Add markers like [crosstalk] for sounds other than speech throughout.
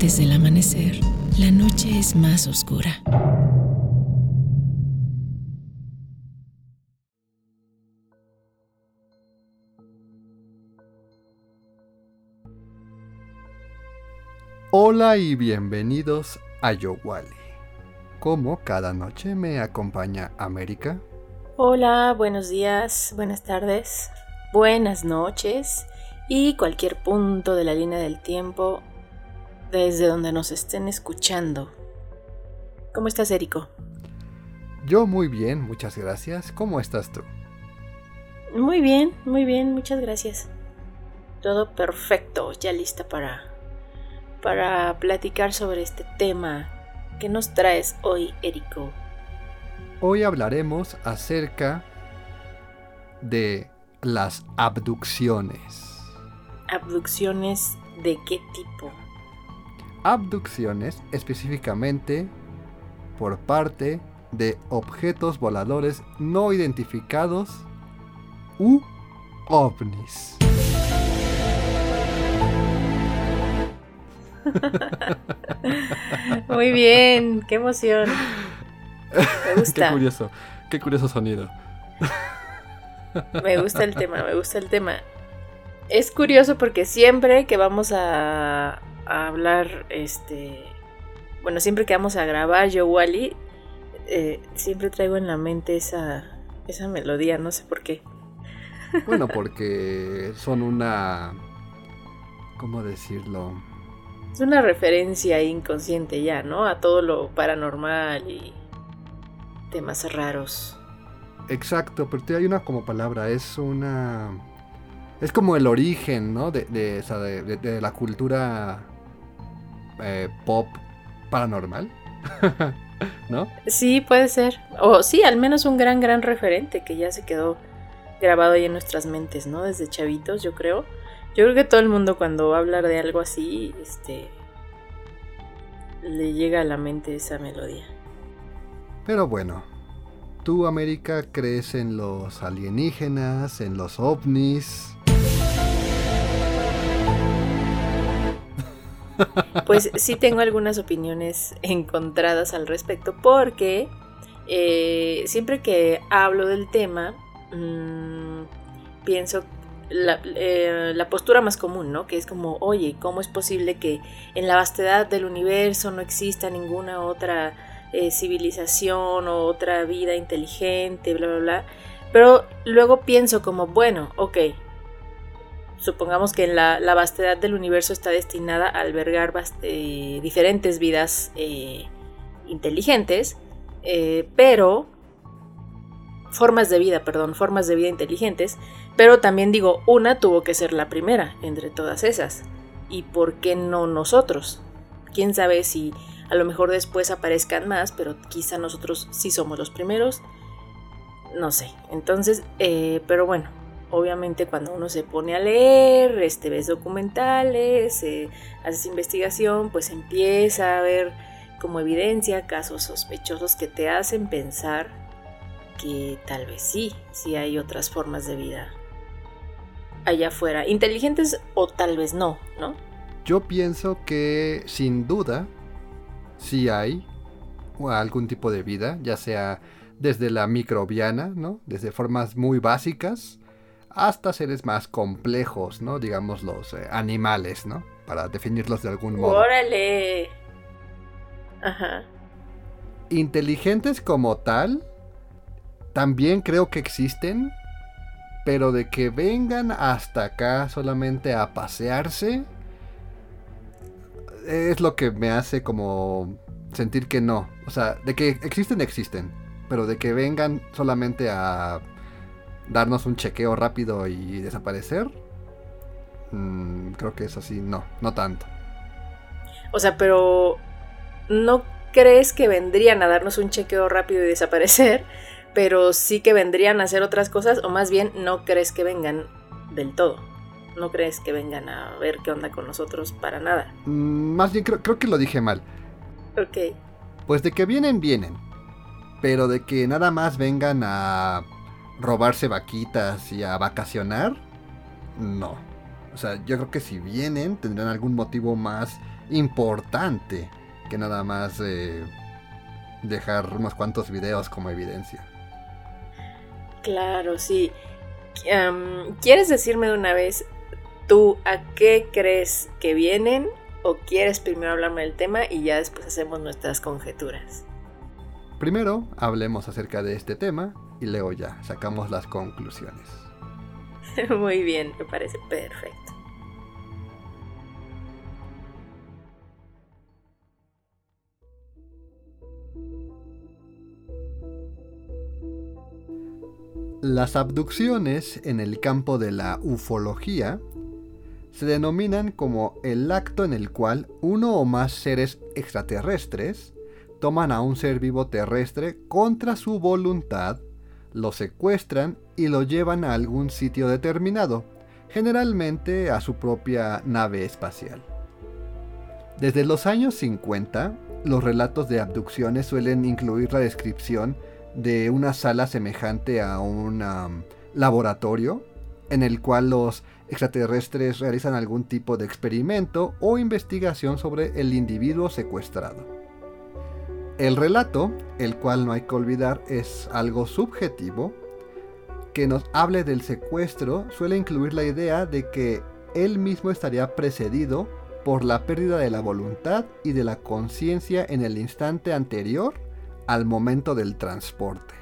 Antes del amanecer, la noche es más oscura. Hola y bienvenidos a Yowali. Como cada noche me acompaña América. Hola, buenos días, buenas tardes, buenas noches y cualquier punto de la línea del tiempo desde donde nos estén escuchando. ¿Cómo estás, Érico? Yo muy bien, muchas gracias. ¿Cómo estás tú? Muy bien, muy bien, muchas gracias. Todo perfecto, ya lista para para platicar sobre este tema. ¿Qué nos traes hoy, Érico? Hoy hablaremos acerca de las abducciones. ¿Abducciones de qué tipo? Abducciones específicamente por parte de objetos voladores no identificados u ovnis. [laughs] Muy bien, qué emoción. Me [laughs] gusta. qué curioso, qué curioso sonido. Me gusta el tema, me gusta el tema. Es curioso porque siempre que vamos a, hablar, este, bueno, siempre que vamos a grabar yo Wally, eh, siempre traigo en la mente esa, esa melodía, no sé por qué. [laughs] Bueno, porque son una, ¿cómo decirlo? Es una referencia inconsciente ya, ¿no? A todo lo paranormal y temas raros. Exacto, pero hay una como palabra, es una... Es como el origen, ¿no? De, de, la cultura eh, pop paranormal, [laughs] ¿no? Sí, puede ser. O sí, al menos un gran, gran referente que ya se quedó grabado ahí en nuestras mentes, ¿no? Desde chavitos, yo creo. Yo creo que todo el mundo cuando va a hablar de algo así, este, le llega a la mente esa melodía. Pero bueno, ¿tú, América, crees en los alienígenas, en los ovnis? Pues sí tengo algunas opiniones encontradas al respecto porque eh, siempre que hablo del tema, mmm, pienso eh, la, postura más común, ¿no? Que es como, oye, ¿cómo es posible que en la vastedad del universo no exista ninguna otra eh, civilización o otra vida inteligente, bla, bla, bla? Pero luego pienso como, bueno, ok, supongamos que la, vastedad del universo está destinada a albergar eh, diferentes vidas inteligentes, pero formas de vida, perdón, formas de vida inteligentes, pero también digo, una tuvo que ser la primera entre todas esas. ¿Y por qué no nosotros? Quién sabe si a lo mejor después aparezcan más, pero quizá nosotros sí somos los primeros. No sé. Entonces, eh, pero bueno, obviamente cuando uno se pone a leer, este, ves documentales, eh, haces investigación, pues empieza a ver como evidencia casos sospechosos que te hacen pensar que tal vez sí, sí hay otras formas de vida allá afuera, inteligentes o tal vez no, ¿no? Yo pienso que sin duda sí hay algún tipo de vida, ya sea desde la microbiana, ¿no? Desde formas muy básicas hasta seres más complejos, ¿no? Digamos los eh, animales, ¿no? Para definirlos de algún modo. Órale. Ajá. Inteligentes como tal, también creo que existen, pero de que vengan hasta acá solamente a pasearse, es lo que me hace como sentir que no. O sea, de que existen, existen, pero de que vengan solamente a darnos un chequeo rápido y desaparecer, mm, creo que es así, no, no tanto. O sea, pero ¿no crees que vendrían a darnos un chequeo rápido y desaparecer? [laughs] pero sí que vendrían a hacer otras cosas, o más bien no crees que vengan del todo. No crees que vengan a ver qué onda con nosotros para nada. Mm, más bien creo, que lo dije mal. Ok. Pues de que vienen, vienen. Pero de que nada más vengan a robarse vaquitas y a vacacionar, no. O sea, yo creo que si vienen tendrán algún motivo más importante que nada más eh, dejar unos cuantos videos como evidencia. Claro, sí. ¿Quieres decirme de una vez tú a qué crees que vienen o quieres primero hablarme del tema y ya después hacemos nuestras conjeturas? Primero hablemos acerca de este tema y luego ya sacamos las conclusiones. [laughs] Muy bien, me parece perfecto. Las abducciones en el campo de la ufología se denominan como el acto en el cual uno o más seres extraterrestres toman a un ser vivo terrestre contra su voluntad, lo secuestran y lo llevan a algún sitio determinado, generalmente a su propia nave espacial. Desde los años 50, los relatos de abducciones suelen incluir la descripción de una sala semejante a un laboratorio en el cual los extraterrestres realizan algún tipo de experimento o investigación sobre el individuo secuestrado. El relato, el cual no hay que olvidar es algo subjetivo, que nos hable del secuestro suele incluir la idea de que él mismo estaría precedido por la pérdida de la voluntad y de la conciencia en el instante anterior al momento del transporte.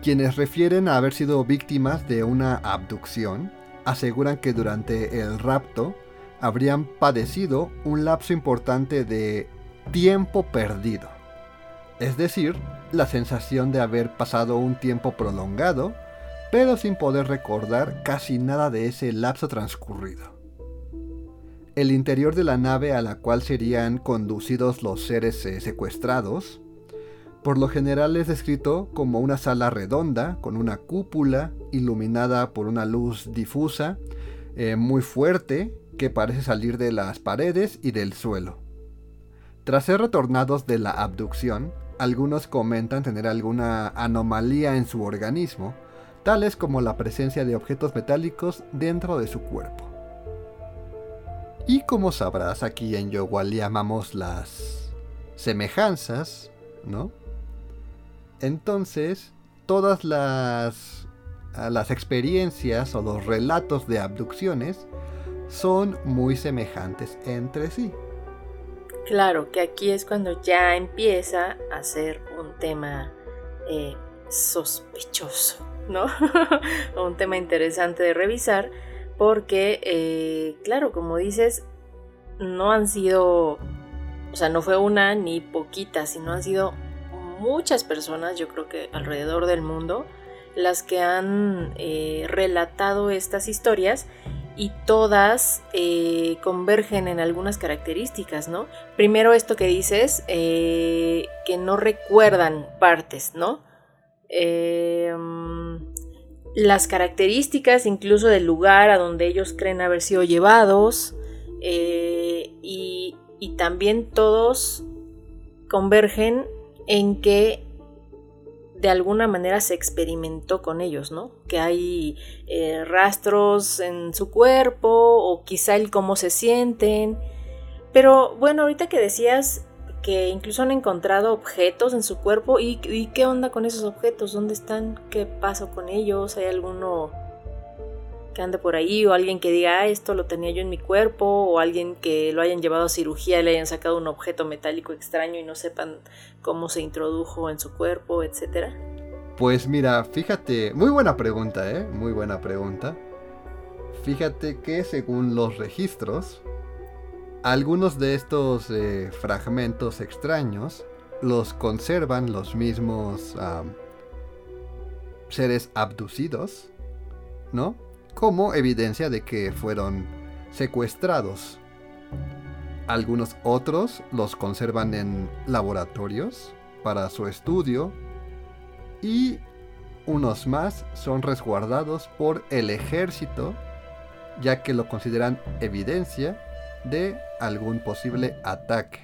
Quienes refieren a haber sido víctimas de una abducción aseguran que durante el rapto habrían padecido un lapso importante de tiempo perdido. Es decir, la sensación de haber pasado un tiempo prolongado, pero sin poder recordar casi nada de ese lapso transcurrido. El interior de la nave a la cual serían conducidos los seres eh, secuestrados por lo general es descrito como una sala redonda con una cúpula iluminada por una luz difusa eh, muy fuerte que parece salir de las paredes y del suelo. Tras ser retornados de la abducción, algunos comentan tener alguna anomalía en su organismo, tales como la presencia de objetos metálicos dentro de su cuerpo. Y como sabrás, aquí en Yowal llamamos las semejanzas, ¿no? Entonces, todas las, las experiencias o los relatos de abducciones son muy semejantes entre sí. Claro, que aquí es cuando ya empieza a ser un tema eh, sospechoso, ¿no? [laughs] un tema interesante de revisar, porque, eh, claro, como dices, no han sido, o sea, no fue una ni poquita, sino han sido muchas personas, yo creo que alrededor del mundo, las que han eh, relatado estas historias y todas eh, convergen en algunas características, ¿no? Primero esto que dices, eh, que no recuerdan partes, ¿no? las características incluso del lugar a donde ellos creen haber sido llevados y, y también todos convergen en que de alguna manera se experimentó con ellos, ¿no? Que hay eh, rastros en su cuerpo o quizá el cómo se sienten. Pero bueno, ahorita que decías que incluso han encontrado objetos en su cuerpo, ¿y, y qué onda con esos objetos? ¿Dónde están? ¿Qué pasó con ellos? ¿Hay alguno que ande por ahí o alguien que diga, ah, esto lo tenía yo en mi cuerpo o alguien que lo hayan llevado a cirugía y le hayan sacado un objeto metálico extraño y no sepan cómo se introdujo en su cuerpo, etcétera? Pues mira, fíjate, muy buena pregunta, ¿eh? Muy buena pregunta. Fíjate que según los registros, algunos de estos eh, fragmentos extraños los conservan los mismos seres abducidos, ¿no? Como evidencia de que fueron secuestrados. Algunos otros los conservan en laboratorios para su estudio y unos más son resguardados por el ejército ya que lo consideran evidencia de algún posible ataque.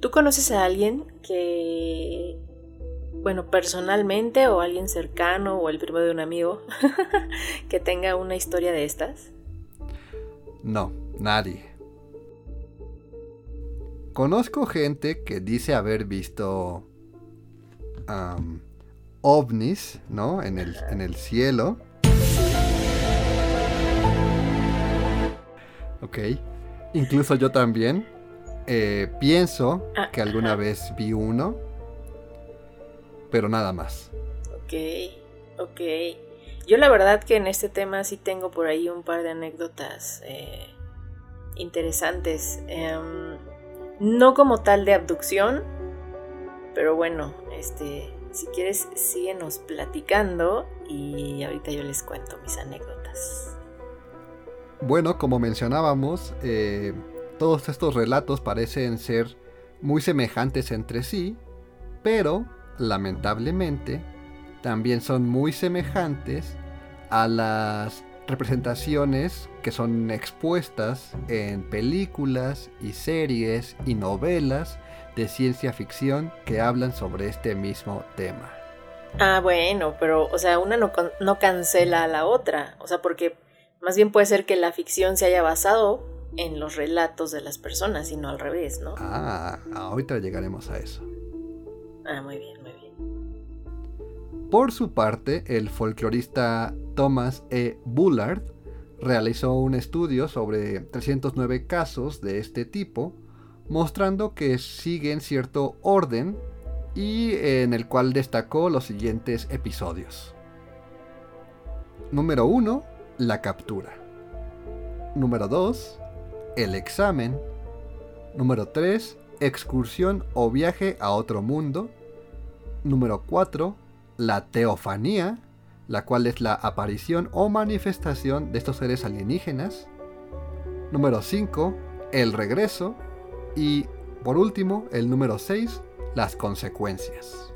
¿Tú conoces a alguien que bueno, personalmente o alguien cercano o el primo de un amigo [laughs] que tenga una historia de estas? No, nadie. conozco gente que dice haber visto am, ovnis, ¿no? En el, en el cielo. Ok. Incluso yo también. eh, pienso Ah, que alguna vez vi uno. Pero nada más. Ok, ok. Yo la verdad que en este tema sí tengo por ahí un par de anécdotas eh, interesantes. Em, no como tal de abducción, pero bueno, este, si quieres síguenos platicando y ahorita yo les cuento mis anécdotas. Bueno, como mencionábamos, eh, todos estos relatos parecen ser muy semejantes entre sí, pero lamentablemente también son muy semejantes a las representaciones que son expuestas en películas y series y novelas de ciencia ficción que hablan sobre este mismo tema. Ah, bueno, pero, o sea, una no, no cancela a la otra. O sea, porque más bien puede ser que la ficción se haya basado en los relatos de las personas y no al revés, ¿no? Ah, ahorita llegaremos a eso. Ah, muy bien, muy bien. Por su parte, el folclorista Thomas E. Bullard realizó un estudio sobre 309 casos de este tipo, mostrando que siguen cierto orden y en el cual destacó los siguientes episodios. Número 1. La captura. Número 2. El examen. Número 3. Excursión o viaje a otro mundo. Número 4 la teofanía, la cual es la aparición o manifestación de estos seres alienígenas. Número 5, el regreso. Y por último, el número 6, las consecuencias.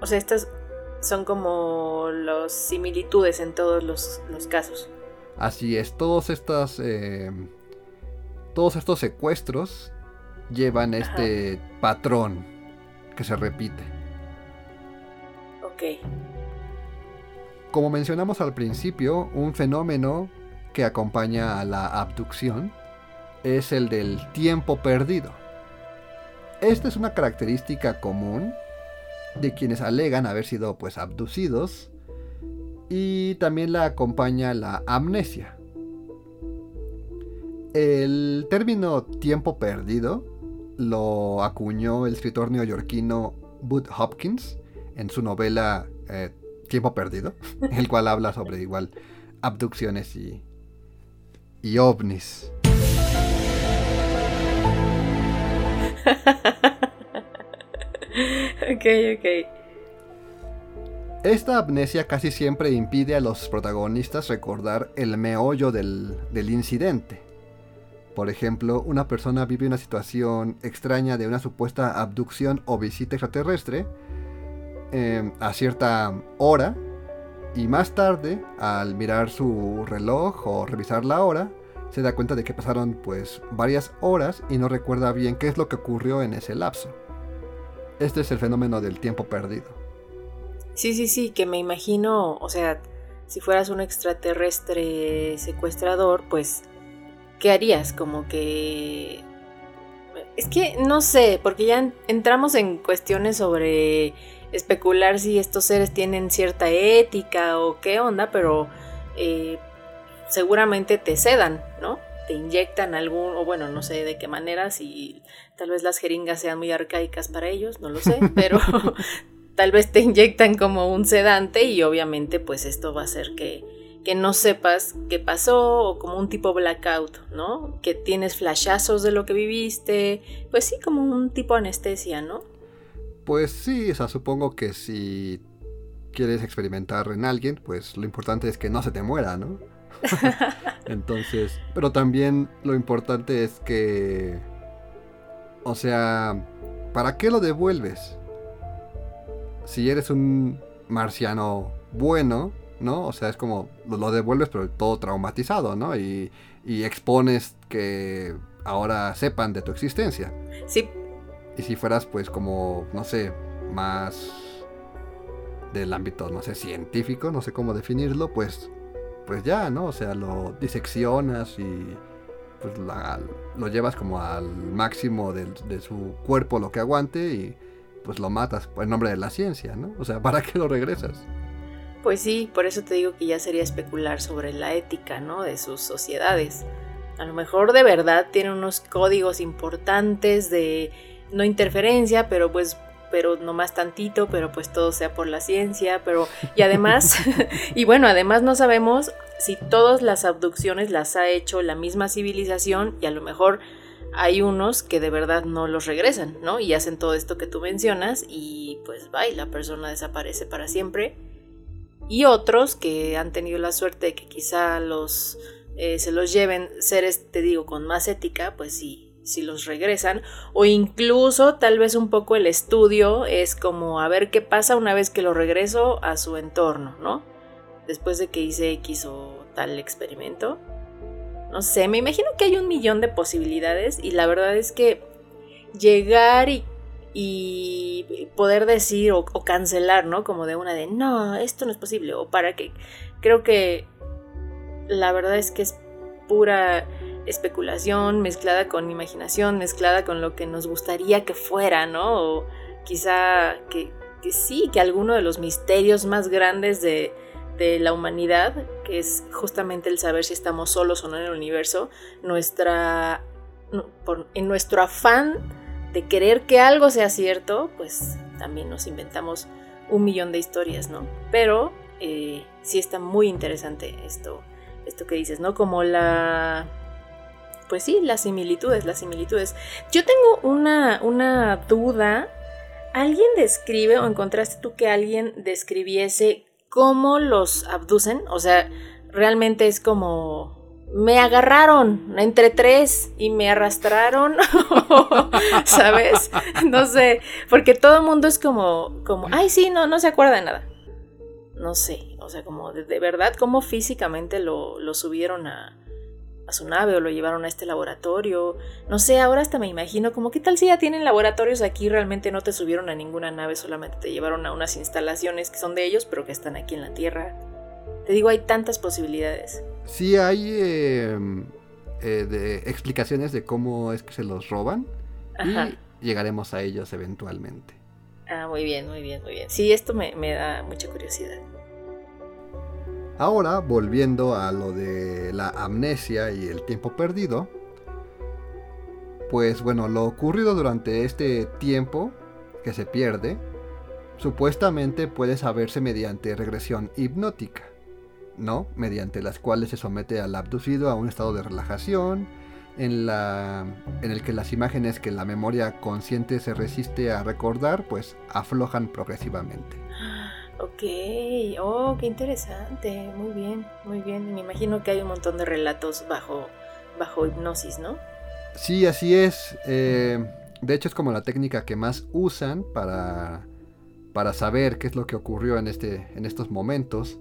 O sea, estas son como las similitudes en todos los, los casos. Así es, todos estas, eh, todos estos secuestros llevan este patrón que se repite. Como mencionamos al principio, un fenómeno que acompaña a la abducción es el del tiempo perdido. Esta es una característica común de quienes alegan haber sido pues abducidos y también la acompaña la amnesia. El término tiempo perdido lo acuñó el escritor neoyorquino Bud Hopkins en su novela eh, Tiempo Perdido, [laughs] el cual habla sobre igual abducciones y, y ovnis. [laughs] ok, ok. Esta amnesia casi siempre impide a los protagonistas recordar el meollo del, del incidente. Por ejemplo, una persona vive una situación extraña de una supuesta abducción o visita extraterrestre eh, a cierta hora y más tarde, al mirar su reloj o revisar la hora, se da cuenta de que pasaron pues varias horas y no recuerda bien qué es lo que ocurrió en ese lapso. Este es el fenómeno del tiempo perdido. Sí, sí, sí, que me imagino, o sea, si fueras un extraterrestre secuestrador, pues, ¿qué harías? Como que... Es que no sé, porque ya en- entramos en cuestiones sobre especular si estos seres tienen cierta ética o qué onda, pero eh, seguramente te sedan, ¿no? Te inyectan algún, o bueno, no sé de qué manera, si tal vez las jeringas sean muy arcaicas para ellos, no lo sé, [laughs] pero tal vez te inyectan como un sedante y obviamente pues esto va a hacer que, que no sepas qué pasó o como un tipo blackout, ¿no? Que tienes flashazos de lo que viviste, pues sí, como un tipo anestesia, ¿no? Pues sí, o sea, supongo que si quieres experimentar en alguien, pues lo importante es que no se te muera, ¿no? [laughs] Entonces, pero también lo importante es que, o sea, ¿para qué lo devuelves? Si eres un marciano bueno, ¿no? O sea, es como lo, devuelves pero todo traumatizado, ¿no? Y, y expones que ahora sepan de tu existencia. Sí, Y si fueras pues como, no sé, más del ámbito, no sé, científico, no sé cómo definirlo, pues pues ya, ¿no? O sea, lo diseccionas y, pues lo llevas como al máximo de, su cuerpo lo que aguante y pues lo matas en nombre de la ciencia, ¿no? O sea, [laughs] ¿para qué lo regresas? Pues sí, por eso te digo que ya sería especular sobre la ética, ¿no? De sus sociedades. A lo mejor de verdad tiene unos códigos importantes de no interferencia, pero pues pero no más tantito, pero pues todo sea por la ciencia, pero y además [laughs] [laughs] y bueno, además no sabemos si todas las abducciones las ha hecho la misma civilización y a lo mejor hay unos que de verdad no los regresan, ¿no? Y hacen todo esto que tú mencionas y pues va y la persona desaparece para siempre. Y otros que han tenido la suerte de que quizá los eh, se los lleven seres, te digo, con más ética, pues sí, si los regresan. O incluso tal vez un poco el estudio es como a ver qué pasa una vez que lo regreso a su entorno, ¿no? Después de que hice X o tal experimento. No sé, me imagino que hay un millón de posibilidades y la verdad es que llegar y, poder decir o, o, cancelar, ¿no? Como de una de, no, esto no es posible. O para que, creo que la verdad es que es pura especulación mezclada con imaginación, mezclada con lo que nos gustaría que fuera, ¿no? O quizá que, sí, que alguno de los misterios más grandes de, la humanidad, que es justamente el saber si estamos solos o no en el universo, nuestra, en nuestro afán de querer que algo sea cierto, pues también nos inventamos un millón de historias, ¿no? Pero eh, sí está muy interesante esto, esto que dices, ¿no? Como la pues sí, las similitudes, las similitudes. Yo tengo una, una duda. ¿Alguien describe o encontraste tú que alguien describiese cómo los abducen? O sea, realmente es como me agarraron entre tres y me arrastraron, [laughs] ¿sabes? No sé, porque todo el mundo es como, como, ay, sí, no, no se acuerda de nada. No sé, o sea, como de, de verdad, cómo físicamente lo, lo subieron a, a su nave o lo llevaron a este laboratorio. No sé, ahora hasta me imagino como qué tal si ya tienen laboratorios aquí, realmente no te subieron a ninguna nave, solamente te llevaron a unas instalaciones que son de ellos, pero que están aquí en la Tierra. Te digo, hay tantas posibilidades. Sí, hay em, eh, de explicaciones de cómo es que se los roban y llegaremos a ellos eventualmente. Ah, muy bien, muy bien, muy bien. Sí, esto me, me da mucha curiosidad. Ahora, volviendo a lo de la amnesia y el tiempo perdido, pues bueno, lo ocurrido durante este tiempo que se pierde, supuestamente puede saberse mediante regresión hipnótica, ¿no? Mediante las cuales se somete al abducido a un estado de relajación, en, la, en el que las imágenes que la memoria consciente se resiste a recordar, pues aflojan progresivamente. Ok, oh, qué interesante, muy bien, muy bien. Me imagino que hay un montón de relatos bajo, bajo hipnosis, ¿no? Sí, así es. Eh, de hecho es como la técnica que más usan para, para saber qué es lo que ocurrió en, este, en estos momentos.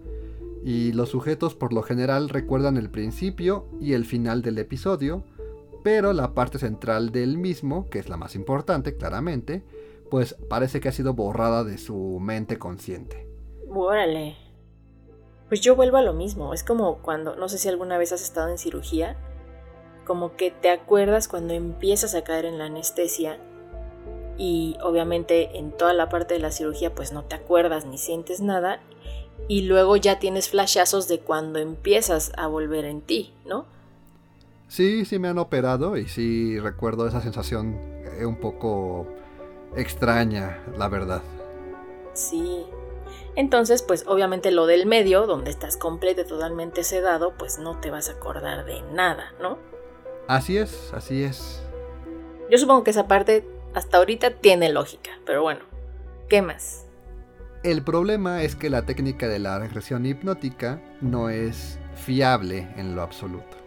Y los sujetos por lo general recuerdan el principio y el final del episodio, pero la parte central del mismo, que es la más importante claramente, pues parece que ha sido borrada de su mente consciente. Órale. Pues yo vuelvo a lo mismo, es como cuando, no sé si alguna vez has estado en cirugía, como que te acuerdas cuando empiezas a caer en la anestesia y obviamente en toda la parte de la cirugía pues no te acuerdas ni sientes nada y luego ya tienes flashazos de cuando empiezas a volver en ti, ¿no? Sí, sí me han operado y sí recuerdo esa sensación eh, un poco extraña, la verdad. Sí. Entonces, pues obviamente lo del medio, donde estás completo y totalmente sedado, pues no te vas a acordar de nada, ¿no? Así es, así es. Yo supongo que esa parte hasta ahorita tiene lógica, pero bueno, ¿qué más? El problema es que la técnica de la regresión hipnótica no es fiable en lo absoluto.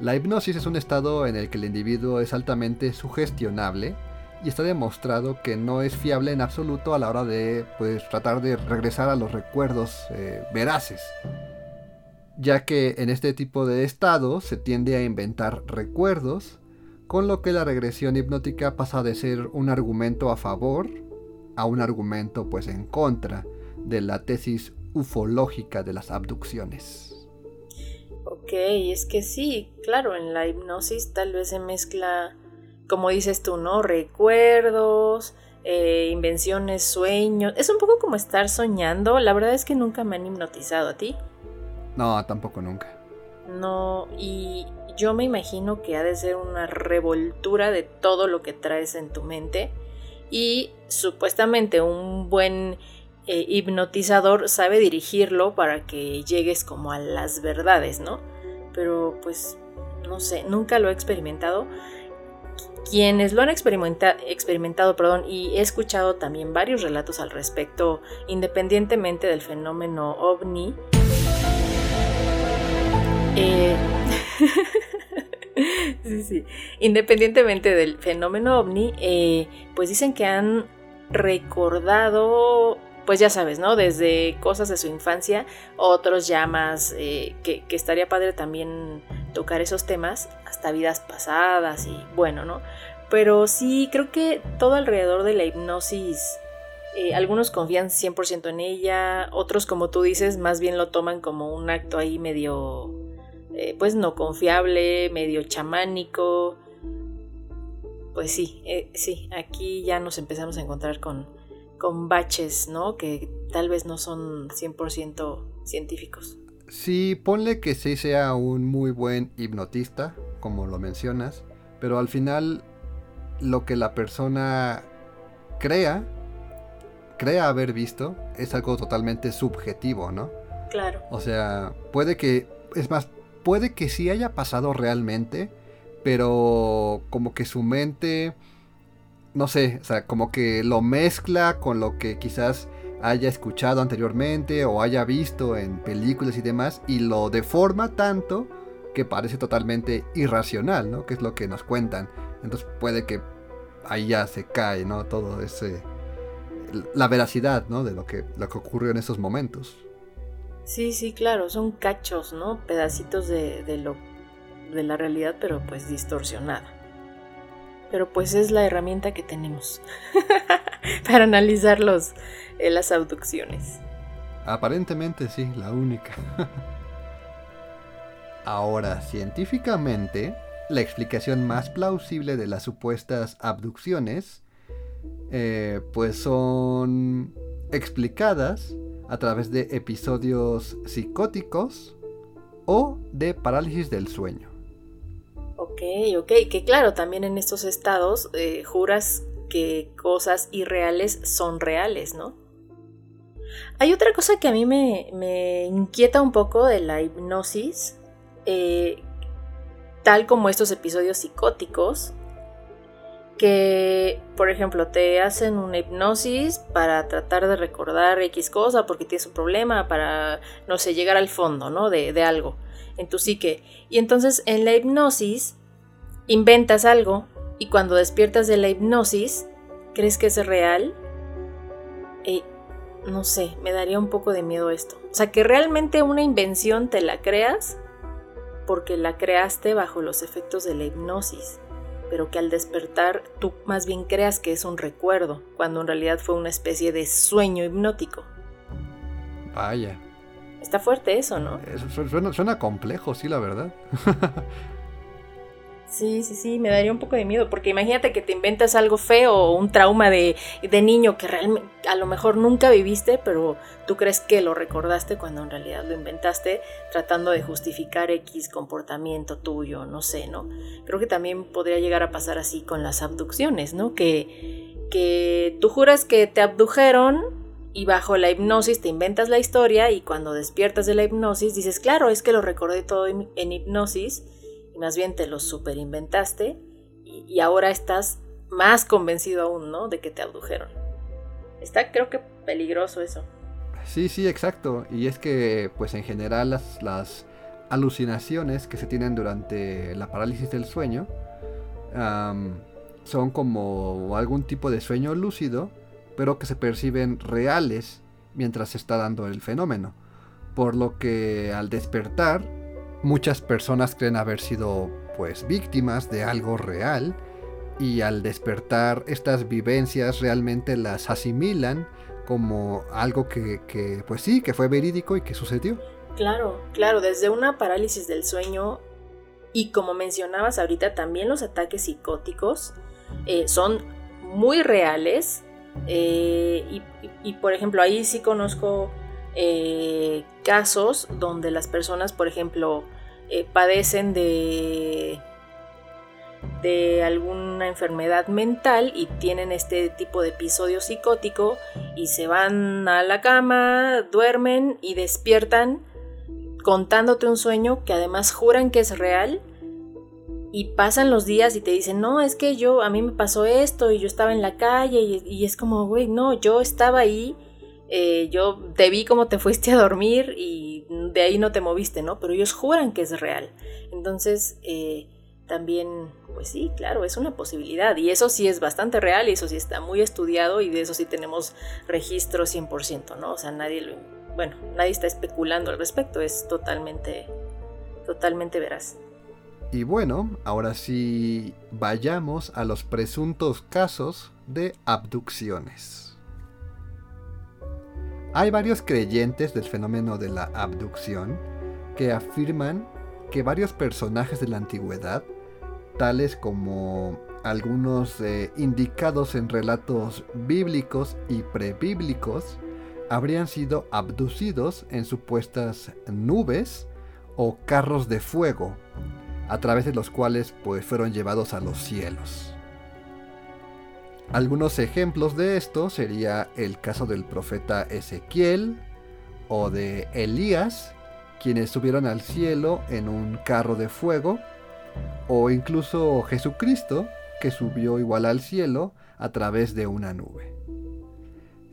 La hipnosis es un estado en el que el individuo es altamente sugestionable y está demostrado que no es fiable en absoluto a la hora de pues, tratar de regresar a los recuerdos eh, veraces, ya que en este tipo de estado se tiende a inventar recuerdos, con lo que la regresión hipnótica pasa de ser un argumento a favor a un argumento pues en contra de la tesis ufológica de las abducciones. Ok, es que sí, claro, en la hipnosis tal vez se mezcla, como dices tú, ¿no? Recuerdos, eh, invenciones, sueños. Es un poco como estar soñando. La verdad es que nunca me han hipnotizado a ti. No, tampoco nunca. No, y yo me imagino que ha de ser una revoltura de todo lo que traes en tu mente. Y supuestamente un buen eh, hipnotizador sabe dirigirlo para que llegues como a las verdades, ¿no? Pero pues no sé, nunca lo he experimentado. Quienes lo han experimentado perdón, y he escuchado también varios relatos al respecto, independientemente del fenómeno ovni, eh, [laughs] sí, sí. Independientemente del fenómeno ovni, eh, pues dicen que han recordado pues ya sabes, ¿no? Desde cosas de su infancia, otros ya eh, que, estaría padre también tocar esos temas, vidas pasadas y bueno, ¿no? Pero sí, creo que todo alrededor de la hipnosis, eh, algunos confían 100% en ella, otros como tú dices, más bien lo toman como un acto ahí medio, eh, pues no confiable, medio chamánico. Pues sí, sí, aquí ya nos empezamos a encontrar con, con baches, ¿no? Que tal vez no son 100% científicos. Sí, ponle que sí sea un muy buen hipnotista, como lo mencionas, pero al final lo que la persona crea, crea haber visto, es algo totalmente subjetivo, ¿no? Claro. O sea, puede que, es más, puede que sí haya pasado realmente, pero como que su mente no sé, o sea, como que lo mezcla con lo que quizás haya escuchado anteriormente o haya visto en películas y demás y lo deforma tanto que parece totalmente irracional, ¿no? Que es lo que nos cuentan. Entonces puede que ahí ya se cae, ¿no? Todo ese la veracidad, ¿no? De lo que lo que ocurrió en esos momentos. Sí, sí, claro, son cachos, ¿no? Pedacitos de, de lo de la realidad, pero pues distorsionada pero pues es la herramienta que tenemos [laughs] para analizar los, eh, las abducciones. Aparentemente sí, la única. [laughs] Ahora, científicamente, la explicación más plausible de las supuestas abducciones, eh, pues son explicadas a través de episodios psicóticos o de parálisis del sueño. Ok, ok, que claro, también en estos estados eh, juras que cosas irreales son reales, ¿no? Hay otra cosa que a mí me, inquieta un poco de la hipnosis, eh, tal como estos episodios psicóticos, que, por ejemplo, te hacen una hipnosis para tratar de recordar X cosa porque tienes un problema, para, no sé, llegar al fondo, ¿no? De, algo en tu psique. Y entonces en la hipnosis inventas algo y cuando despiertas de la hipnosis, crees que es real. Y no sé, me daría un poco de miedo esto. O sea, que realmente una invención te la creas porque la creaste bajo los efectos de la hipnosis, pero que al despertar tú más bien creas que es un recuerdo, cuando en realidad fue una especie de sueño hipnótico. Vaya. Está fuerte eso, ¿no? suena, suena complejo, sí, la verdad. [laughs] Sí, sí, sí, me daría un poco de miedo, porque imagínate que te inventas algo feo o un trauma de, de, niño que realmente a lo mejor nunca viviste, pero tú crees que lo recordaste cuando en realidad lo inventaste tratando de justificar X comportamiento tuyo, no sé, ¿no? Creo que también podría llegar a pasar así con las abducciones, ¿no? Que, que tú juras que te abdujeron y bajo la hipnosis te inventas la historia y cuando despiertas de la hipnosis dices, claro, es que lo recordé todo en, en hipnosis y más bien te lo super inventaste y, ahora estás más convencido aún, ¿no? De que te abdujeron. Está creo que peligroso eso. Sí, sí, exacto. Y es que, pues en general las, las alucinaciones que se tienen durante la parálisis del sueño son como algún tipo de sueño lúcido, pero que se perciben reales mientras se está dando el fenómeno. Por lo que al despertar Muchas personas creen haber sido pues víctimas de algo real y al despertar estas vivencias realmente las asimilan como algo que, pues sí, que fue verídico y que sucedió. Claro, claro, desde una parálisis del sueño y como mencionabas ahorita, también los ataques psicóticos eh, son muy reales. Eh, y, por ejemplo, ahí sí conozco eh, casos donde las personas, por ejemplo, padecen de, de alguna enfermedad mental y tienen este tipo de episodio psicótico y se van a la cama, duermen y despiertan contándote un sueño que además juran que es real y pasan los días y te dicen, no, es que yo, a mí me pasó esto y yo estaba en la calle y, es como, güey, no, yo estaba ahí, eh, yo te vi cómo te fuiste a dormir y de ahí no te moviste, ¿no? Pero ellos juran que es real. Entonces, eh, también, pues sí, claro, es una posibilidad y eso sí es bastante real y eso sí está muy estudiado y de eso sí tenemos registro 100%, ¿no? O sea, nadie lo bueno, nadie está especulando al respecto, es totalmente, totalmente veraz. Y bueno, ahora sí vayamos a los presuntos casos de abducciones. Hay varios creyentes del fenómeno de la abducción que afirman que varios personajes de la antigüedad, tales como algunos eh, indicados en relatos bíblicos y prebíblicos, habrían sido abducidos en supuestas nubes o carros de fuego, a través de los cuales pues, fueron llevados a los cielos. Algunos ejemplos de esto sería el caso del profeta Ezequiel o de Elías, quienes subieron al cielo en un carro de fuego, o incluso Jesucristo, que subió igual al cielo a través de una nube.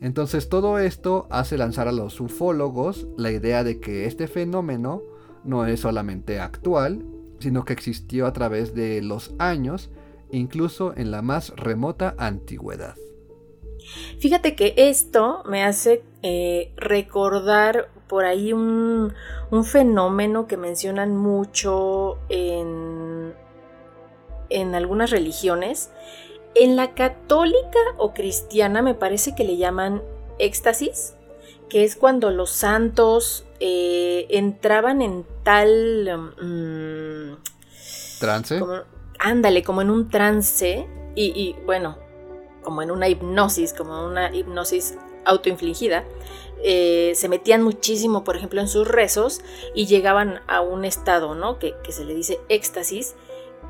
Entonces todo esto hace lanzar a los ufólogos la idea de que este fenómeno no es solamente actual, sino que existió a través de los años, incluso en la más remota antigüedad. Fíjate que esto me hace eh, recordar por ahí un, fenómeno que mencionan mucho en, en algunas religiones en la católica o cristiana me parece que le llaman éxtasis, que es cuando los santos eh, entraban en tal... Mm, ¿Trance? Ándale, como en un trance y, bueno, como en una hipnosis, como una hipnosis autoinfligida. Eh, se metían muchísimo, por ejemplo, en sus rezos y llegaban a un estado, ¿no? Que, se le dice éxtasis,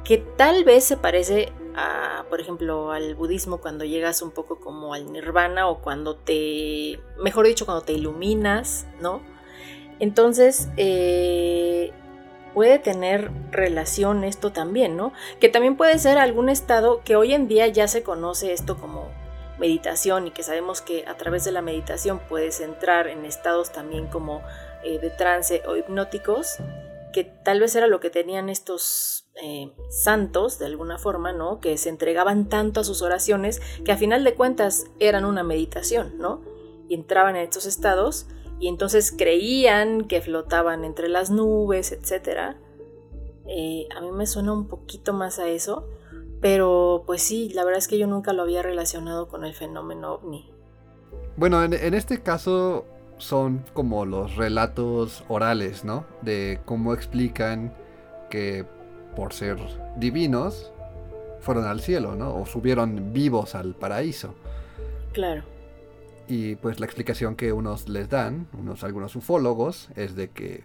que tal vez se parece por ejemplo, al budismo cuando llegas un poco como al nirvana o cuando te, mejor dicho, cuando te iluminas, ¿no? Entonces, eh, puede tener relación esto también, ¿no? Que también puede ser algún estado que hoy en día ya se conoce esto como meditación y que sabemos que a través de la meditación puedes entrar en estados también como eh, de trance o hipnóticos, que tal vez era lo que tenían estos eh, santos, de alguna forma, ¿no? Que se entregaban tanto a sus oraciones que a final de cuentas eran una meditación, ¿no? Y entraban en estos estados y entonces creían que flotaban entre las nubes, etc. Eh, a mí me suena un poquito más a eso, pero pues sí, la verdad es que yo nunca lo había relacionado con el fenómeno ovni. Bueno, en, en este caso son como los relatos orales, ¿no? De cómo explican que por ser divinos, fueron al cielo, ¿no? O subieron vivos al paraíso. Claro. Y pues la explicación que unos les dan, unos algunos ufólogos, es de que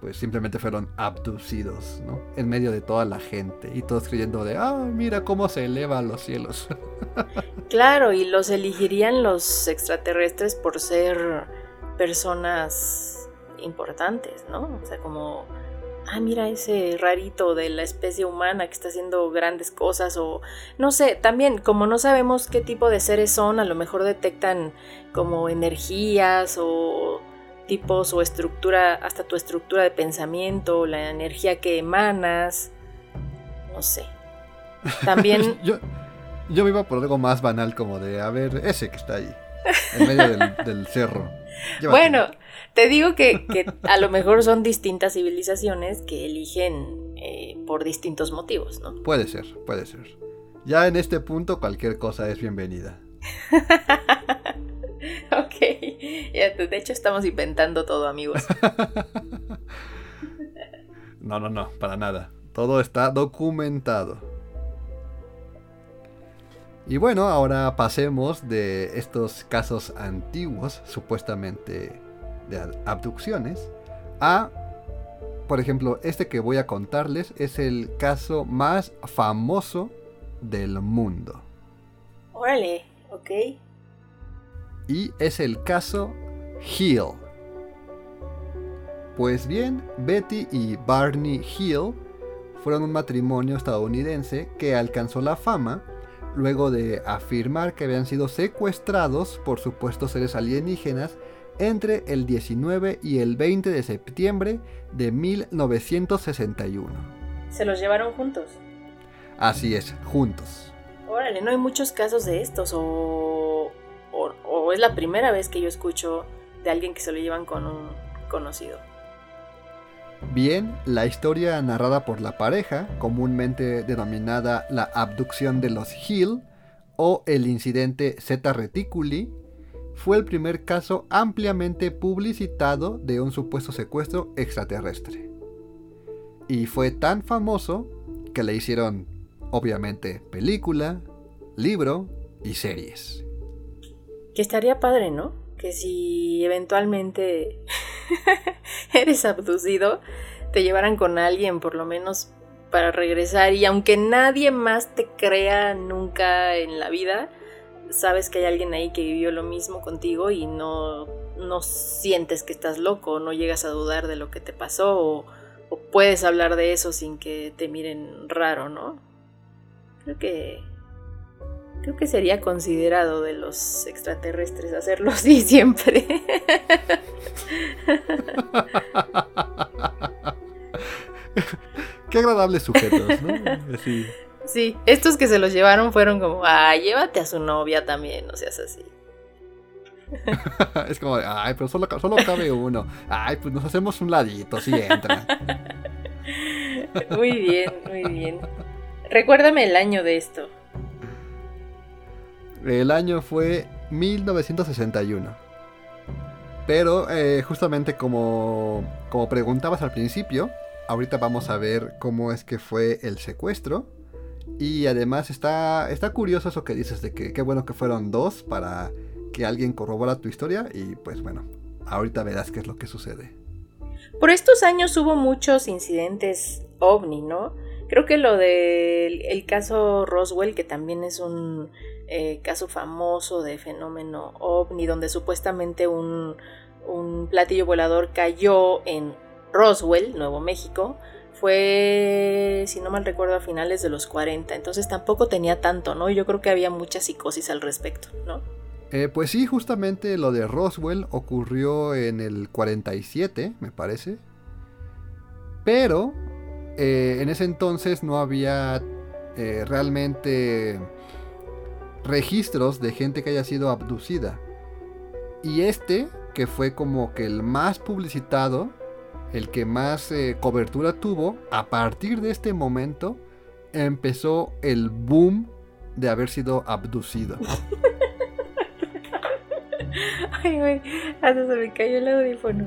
pues simplemente fueron abducidos, ¿no? En medio de toda la gente y todos creyendo de, ah, mira cómo se eleva a los cielos. [laughs] claro, y los elegirían los extraterrestres por ser personas importantes, ¿no? O sea, como ah, mira ese rarito de la especie humana que está haciendo grandes cosas o no sé, también como no sabemos qué tipo de seres son, a lo mejor detectan como energías o tipos o estructura, hasta tu estructura de pensamiento, la energía que emanas, no sé. También... [laughs] yo, yo me iba por algo más banal como de, a ver, ese que está ahí, en medio del, cerro. [laughs] Bueno, te digo que, a lo mejor son distintas civilizaciones que eligen eh, por distintos motivos, ¿no? Puede ser, puede ser. Ya en este punto cualquier cosa es bienvenida. [laughs] ok, de hecho estamos inventando todo, amigos. [laughs] no, no, no, para nada. Todo está documentado. Y bueno, ahora pasemos de estos casos antiguos, supuestamente de abducciones, a, por ejemplo, este que voy a contarles es el caso más famoso del mundo. Órale, ok. Y es el caso Hill. Pues bien, Betty y Barney Hill fueron un matrimonio estadounidense que alcanzó la fama luego de afirmar que habían sido secuestrados por supuestos seres alienígenas entre el 19 y el 20 de septiembre de 1961. ¿Se los llevaron juntos? Así es, juntos. Órale, no hay muchos casos de estos o, o, es la primera vez que yo escucho de alguien que se lo llevan con un conocido. Bien, la historia narrada por la pareja, comúnmente denominada la abducción de los Hill o el incidente Zeta Reticuli, fue el primer caso ampliamente publicitado de un supuesto secuestro extraterrestre. Y fue tan famoso que le hicieron, obviamente, película, libro y series. Que estaría padre, ¿no? Que si eventualmente [laughs] eres abducido, te llevaran con alguien por lo menos para regresar y aunque nadie más te crea nunca en la vida, sabes que hay alguien ahí que vivió lo mismo contigo y no, no sientes que estás loco, no llegas a dudar de lo que te pasó o, puedes hablar de eso sin que te miren raro, ¿no? Creo que creo que sería considerado de los extraterrestres hacerlo [laughs] así siempre. Qué agradables sujetos, ¿no? [laughs] Sí. Sí, estos que se los llevaron fueron como, ah, llévate a su novia también, no seas así. [laughs] es como, ay, pero solo, solo cabe uno. Ay, pues nos hacemos un ladito, sí entra. [laughs] muy bien, muy bien. Recuérdame el año de esto. El año fue 1961. Pero eh, justamente como, como preguntabas al principio, ahorita vamos a ver cómo es que fue el secuestro y además está, está curioso eso que dices de que qué bueno que fueron dos para que alguien corrobora tu historia y pues bueno, ahorita verás qué es lo que sucede. Por estos años hubo muchos incidentes ovni, ¿no? Creo que lo del el caso Roswell, que también es un eh, caso famoso de fenómeno ovni, donde supuestamente un, un platillo volador cayó en Roswell, Nuevo México, fue, si no mal recuerdo, a finales de los 40, entonces tampoco tenía tanto, ¿no? Yo creo que había mucha psicosis al respecto, ¿no? Eh, pues sí, justamente lo de Roswell ocurrió en el 47, me parece. Pero eh, en ese entonces no había eh, realmente registros de gente que haya sido abducida. Y este, que fue como que el más publicitado, el que más eh, cobertura tuvo, a partir de este momento empezó el boom de haber sido abducido. [laughs] Ay, güey, hasta se me cayó el audífono.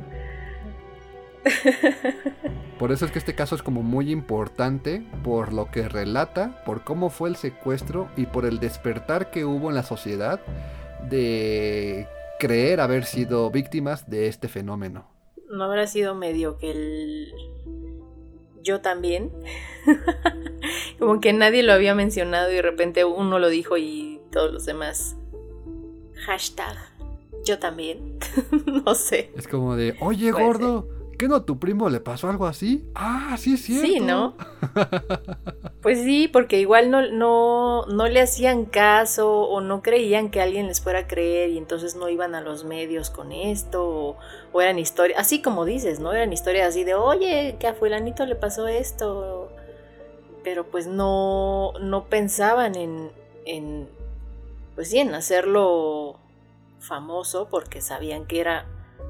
[laughs] Por eso es que este caso es como muy importante por lo que relata, por cómo fue el secuestro y por el despertar que hubo en la sociedad de creer haber sido víctimas de este fenómeno no habrá sido medio que el yo también. [laughs] Como que nadie lo había mencionado y de repente uno lo dijo y todos los demás. Hashtag yo también. [laughs] no sé. Es como de, oye gordo, ¿Qué no tu primo le pasó algo así? Ah, sí es cierto. Sí, ¿no? [laughs] pues sí, porque igual no, no, no le hacían caso o no creían que alguien les fuera a creer y entonces no iban a los medios con esto o, eran historias, así como dices, ¿no? Eran historias así de, oye, que a fulanito le pasó esto. Pero pues no, no pensaban en, en, pues sí, en hacerlo famoso porque sabían que era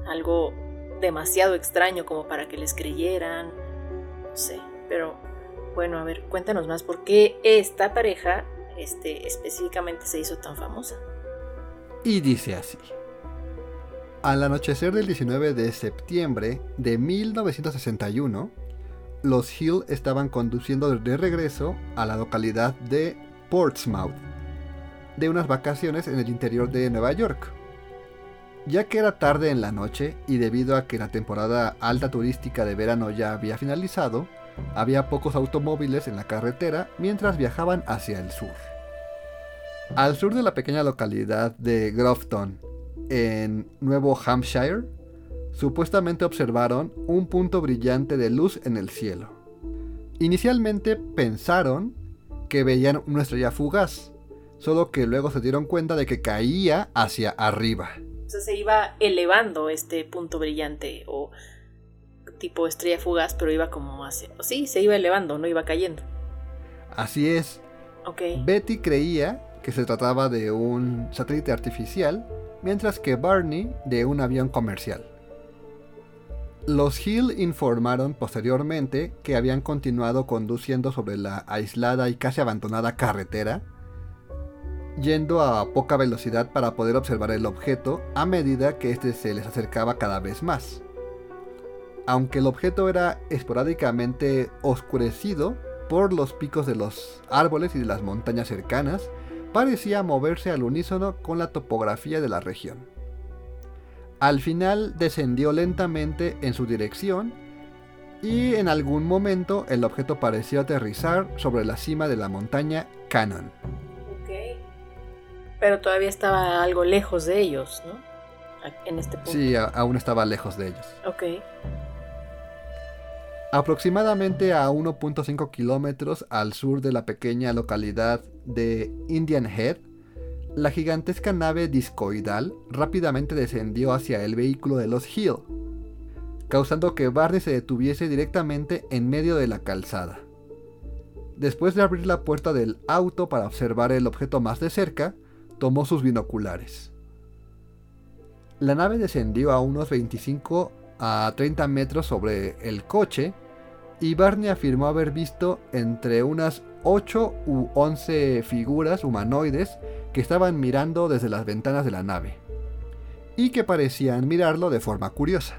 algo demasiado extraño como para que les creyeran. No sé, pero bueno, a ver, cuéntanos más por qué esta pareja este, específicamente se hizo tan famosa. Y dice así. Al anochecer del 19 de septiembre de 1961, los Hill estaban conduciendo de regreso a la localidad de Portsmouth, de unas vacaciones en el interior de Nueva York. Ya que era tarde en la noche y debido a que la temporada alta turística de verano ya había finalizado, había pocos automóviles en la carretera mientras viajaban hacia el sur. Al sur de la pequeña localidad de Grafton, en Nuevo Hampshire, supuestamente observaron un punto brillante de luz en el cielo. Inicialmente pensaron que veían una estrella fugaz, solo que luego se dieron cuenta de que caía hacia arriba. O sea, se iba elevando este punto brillante o tipo estrella fugaz, pero iba como hacia... Sí, se iba elevando, no iba cayendo. Así es. Betty creía que se trataba de un satélite artificial, mientras que Barney de un avión comercial. Los Hill informaron posteriormente que habían continuado conduciendo sobre la aislada y casi abandonada carretera, yendo a poca velocidad para poder observar el objeto a medida que éste se les acercaba cada vez más. Aunque el objeto era esporádicamente oscurecido por los picos de los árboles y de las montañas cercanas, parecía moverse al unísono con la topografía de la región. Al final descendió lentamente en su dirección y en algún momento el objeto pareció aterrizar sobre la cima de la montaña Cannon. Pero todavía estaba algo lejos de ellos, ¿no? En este punto. Sí, aún estaba lejos de ellos. Ok. Aproximadamente a 1.5 kilómetros al sur de la pequeña localidad de Indian Head, la gigantesca nave discoidal rápidamente descendió hacia el vehículo de los Hill, causando que Barney se detuviese directamente en medio de la calzada. Después de abrir la puerta del auto para observar el objeto más de cerca, tomó sus binoculares. La nave descendió a unos 25 a 30 metros sobre el coche y Barney afirmó haber visto entre unas 8 u 11 figuras humanoides que estaban mirando desde las ventanas de la nave y que parecían mirarlo de forma curiosa.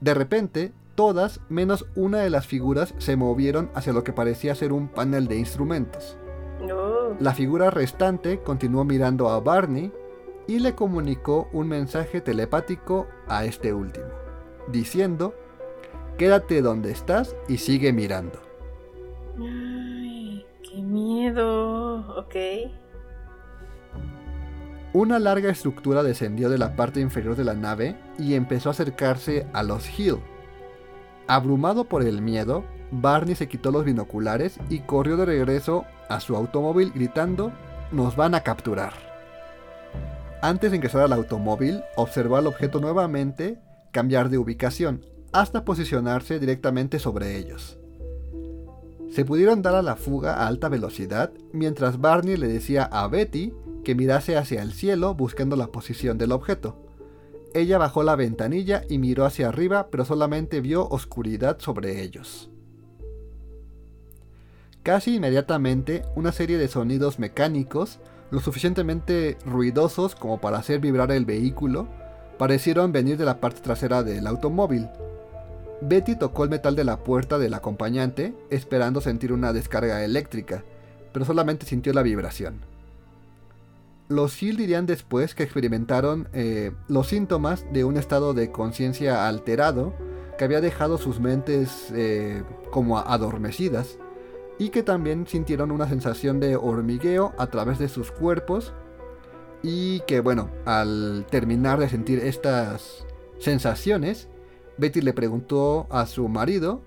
De repente, todas menos una de las figuras se movieron hacia lo que parecía ser un panel de instrumentos. La figura restante continuó mirando a Barney y le comunicó un mensaje telepático a este último, diciendo, quédate donde estás y sigue mirando. Ay, qué miedo, ok. Una larga estructura descendió de la parte inferior de la nave y empezó a acercarse a los Hill. Abrumado por el miedo, Barney se quitó los binoculares y corrió de regreso a su automóvil gritando, nos van a capturar. Antes de ingresar al automóvil, observó al objeto nuevamente cambiar de ubicación, hasta posicionarse directamente sobre ellos. Se pudieron dar a la fuga a alta velocidad, mientras Barney le decía a Betty que mirase hacia el cielo buscando la posición del objeto. Ella bajó la ventanilla y miró hacia arriba, pero solamente vio oscuridad sobre ellos. Casi inmediatamente, una serie de sonidos mecánicos, lo suficientemente ruidosos como para hacer vibrar el vehículo, parecieron venir de la parte trasera del automóvil. Betty tocó el metal de la puerta del acompañante, esperando sentir una descarga eléctrica, pero solamente sintió la vibración. Los Hill dirían después que experimentaron eh, los síntomas de un estado de conciencia alterado que había dejado sus mentes eh, como adormecidas y que también sintieron una sensación de hormigueo a través de sus cuerpos y que bueno, al terminar de sentir estas sensaciones, Betty le preguntó a su marido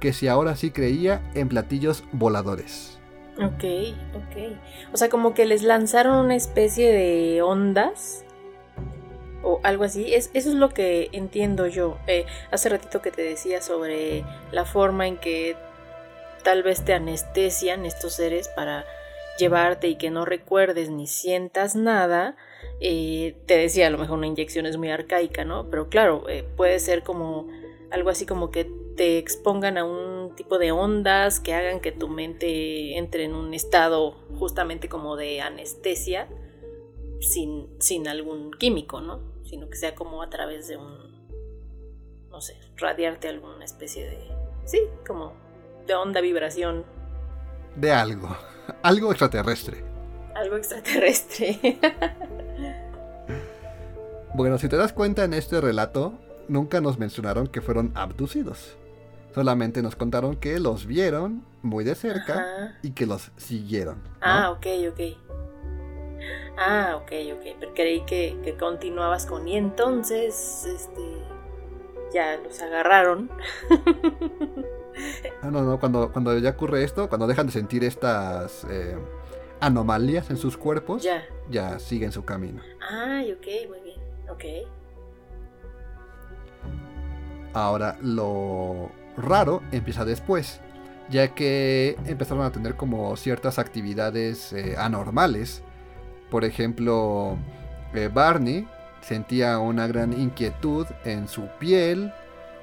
que si ahora sí creía en platillos voladores. Ok, ok. O sea, como que les lanzaron una especie de ondas o algo así. Es, eso es lo que entiendo yo. Eh, hace ratito que te decía sobre la forma en que tal vez te anestesian estos seres para llevarte y que no recuerdes ni sientas nada. Eh, te decía, a lo mejor una inyección es muy arcaica, ¿no? Pero claro, eh, puede ser como algo así como que te expongan a un tipo de ondas que hagan que tu mente entre en un estado justamente como de anestesia. sin, sin algún químico, ¿no? Sino que sea como a través de un, no sé, radiarte alguna especie de, sí, como de onda, vibración. De algo, [laughs] algo extraterrestre. Algo extraterrestre. [laughs] bueno, si te das cuenta en este relato, nunca nos mencionaron que fueron abducidos. Solamente nos contaron que los vieron muy de cerca y que los siguieron. Ah, ok, ok. Ah, ok, ok. Pero creí que, que, continuabas con y entonces, este, ya los agarraron. [laughs] no, no, no. Cuando, cuando ya ocurre esto, cuando dejan de sentir estas eh, anomalías en sus cuerpos, ya. ya siguen su camino. Ay, ok, muy bien. Ok. Ahora, lo raro empieza después, ya que empezaron a tener como ciertas actividades eh, anormales. Por ejemplo, eh, Barney sentía una gran inquietud en su piel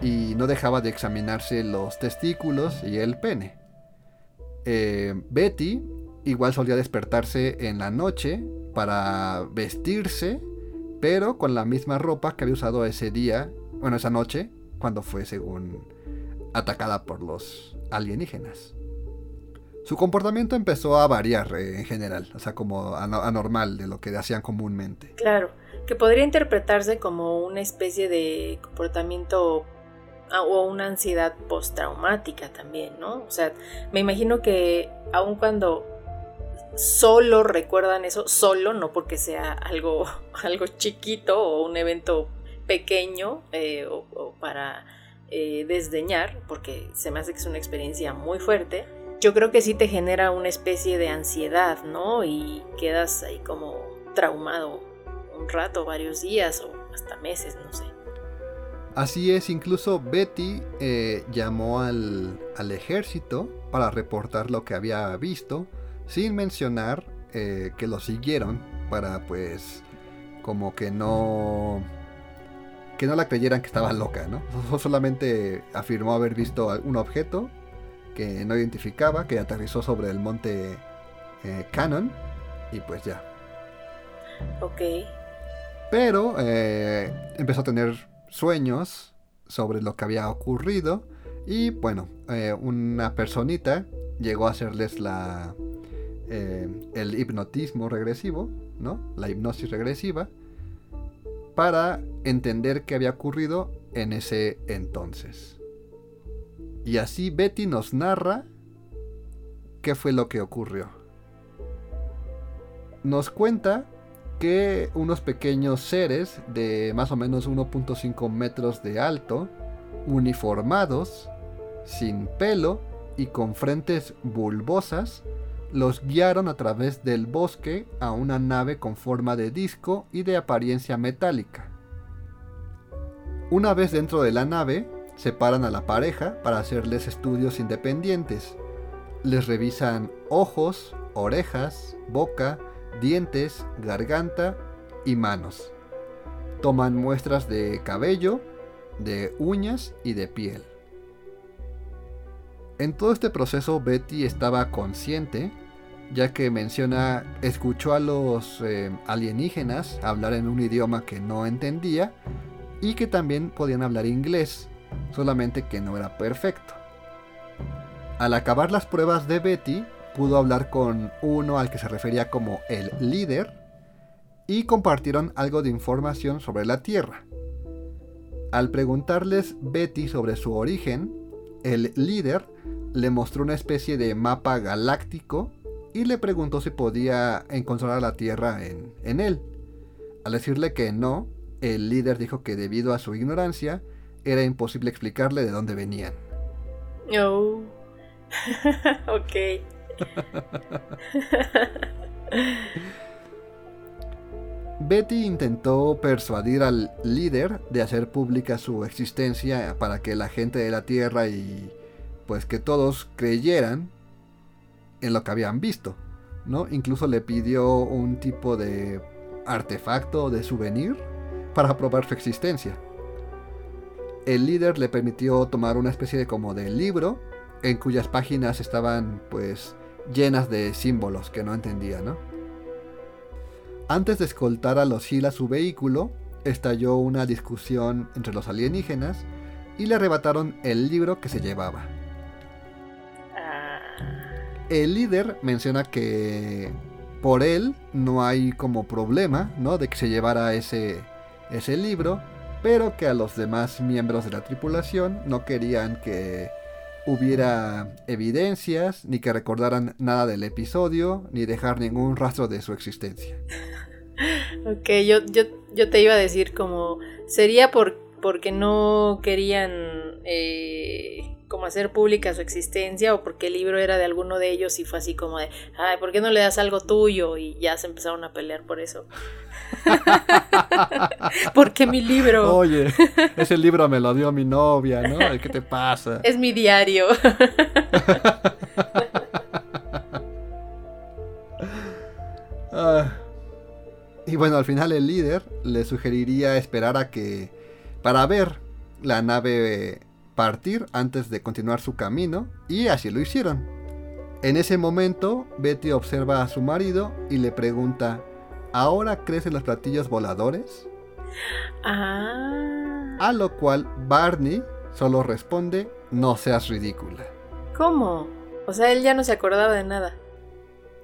y no dejaba de examinarse los testículos y el pene. Eh, Betty igual solía despertarse en la noche para vestirse, pero con la misma ropa que había usado ese día, bueno, esa noche, cuando fue según atacada por los alienígenas. Su comportamiento empezó a variar eh, en general, o sea, como anormal de lo que hacían comúnmente. Claro, que podría interpretarse como una especie de comportamiento o una ansiedad postraumática también, ¿no? O sea, me imagino que aun cuando solo recuerdan eso, solo, no porque sea algo, [laughs] algo chiquito o un evento pequeño eh, o para eh, desdeñar, porque se me hace que es una experiencia muy fuerte, yo creo que sí te genera una especie de ansiedad, ¿no? Y quedas ahí como traumado un rato, varios días o hasta meses, no sé. Así es, incluso Betty eh, llamó al, al, ejército para reportar lo que había visto, sin mencionar eh, que lo siguieron para pues como que no que no la creyeran que estaba loca, ¿no? [laughs] Solamente afirmó haber visto un objeto que no identificaba, que aterrizó sobre el monte eh, Cannon y pues ya. Ok. Pero eh, empezó a tener sueños sobre lo que había ocurrido y bueno, eh, una personita llegó a hacerles la el hipnotismo regresivo, ¿no? La hipnosis regresiva para entender qué había ocurrido en ese entonces. Y así Betty nos narra qué fue lo que ocurrió. Nos cuenta que unos pequeños seres de más o menos 1.5 metros de alto, uniformados, sin pelo y con frentes bulbosas, los guiaron a través del bosque a una nave con forma de disco y de apariencia metálica. Una vez dentro de la nave, separan a la pareja para hacerles estudios independientes. Les revisan ojos, orejas, boca, dientes, garganta y manos. Toman muestras de cabello, de uñas y de piel. En todo este proceso Betty estaba consciente ya que menciona, escuchó a los eh, alienígenas hablar en un idioma que no entendía y que también podían hablar inglés, solamente que no era perfecto. Al acabar las pruebas de Betty, pudo hablar con uno al que se refería como el líder y compartieron algo de información sobre la Tierra. Al preguntarles Betty sobre su origen, el líder le mostró una especie de mapa galáctico y le preguntó si podía encontrar la Tierra en, en él. Al decirle que no, el líder dijo que debido a su ignorancia era imposible explicarle de dónde venían. Oh. [laughs] ok. [laughs] Betty intentó persuadir al líder de hacer pública su existencia para que la gente de la Tierra y pues que todos creyeran en lo que habían visto, ¿no? Incluso le pidió un tipo de artefacto de souvenir para probar su existencia. El líder le permitió tomar una especie de como de libro en cuyas páginas estaban pues llenas de símbolos que no entendía, ¿no? Antes de escoltar a los Hill a su vehículo, estalló una discusión entre los alienígenas y le arrebataron el libro que se llevaba. El líder menciona que por él no hay como problema, ¿no? De que se llevara ese, ese libro, pero que a los demás miembros de la tripulación no querían que hubiera evidencias, ni que recordaran nada del episodio, ni dejar ningún rastro de su existencia. ok, yo, yo, yo te iba a decir como sería por, porque no querían eh, como hacer pública su existencia o porque el libro era de alguno de ellos y fue así como de, ay, ¿por qué no le das algo tuyo? Y ya se empezaron a pelear por eso. [laughs] porque mi libro Oye, ese libro me lo dio mi novia, ¿no? ¿Qué te pasa? [laughs] es mi diario. [laughs] Ah. Y bueno, al final el líder le sugeriría esperar a que para ver la nave partir antes de continuar su camino y así lo hicieron. En ese momento, Betty observa a su marido y le pregunta, ¿ahora crees en los platillos voladores? ah, A lo cual Barney solo responde, no seas ridícula. ¿cómo? O sea, él ya no se acordaba de nada.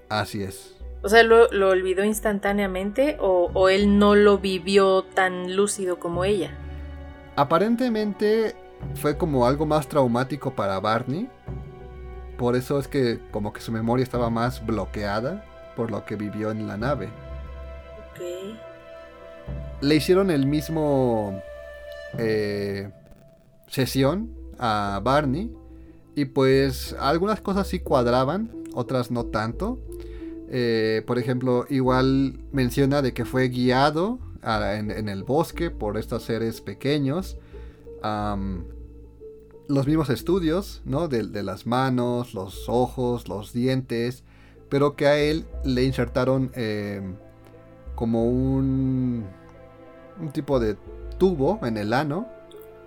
Así es. O sea, ¿lo, lo olvidó instantáneamente o, o él no lo vivió tan lúcido como ella? Aparentemente fue como algo más traumático para Barney. Por eso es que como que su memoria estaba más bloqueada por lo que vivió en la nave. Le hicieron el mismo eh, sesión a Barney. Y pues algunas cosas sí cuadraban, otras no tanto. Eh, por ejemplo, igual menciona de que fue guiado a- en, en el bosque por estos seres pequeños. Los mismos estudios, ¿no? De, de las manos, los ojos, los dientes. Pero que a él le insertaron eh, como un, un tipo de tubo en el ano.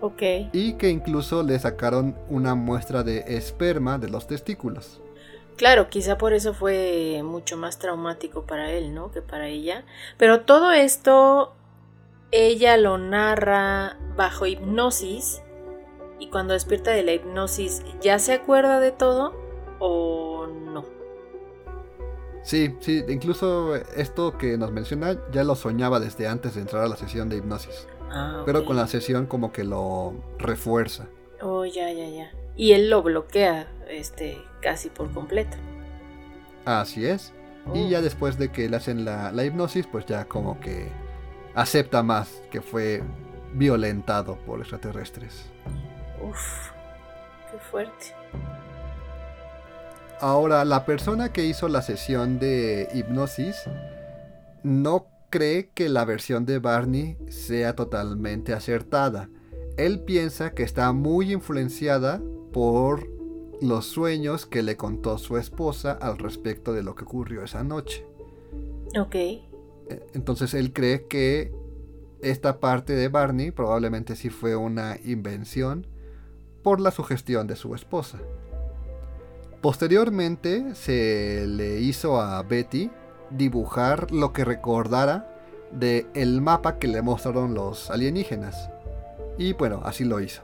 Ok. Y que incluso le sacaron una muestra de esperma de los testículos. Claro, quizá por eso fue mucho más traumático para él, ¿no? Que para ella. Pero todo esto ella lo narra bajo hipnosis y cuando despierta de la hipnosis, ¿ya se acuerda de todo o no? Sí, sí, incluso esto que nos menciona ya lo soñaba desde antes de entrar a la sesión de hipnosis. Ah, Pero con la sesión como que lo refuerza. Oh, ya, ya, ya. Y él lo bloquea, este, casi por completo. Así es. Oh. Y ya después de que le hacen la, la hipnosis, pues ya como que acepta más que fue violentado por extraterrestres. Uf, qué fuerte. Ahora, la persona que hizo la sesión de hipnosis no cree que la versión de Barney sea totalmente acertada. Él piensa que está muy influenciada por los sueños que le contó su esposa al respecto de lo que ocurrió esa noche. Ok. Entonces él cree que esta parte de Barney probablemente sí fue una invención por la sugestión de su esposa. Posteriormente se le hizo a Betty dibujar lo que recordara de el mapa que le mostraron los alienígenas. Y bueno, así lo hizo.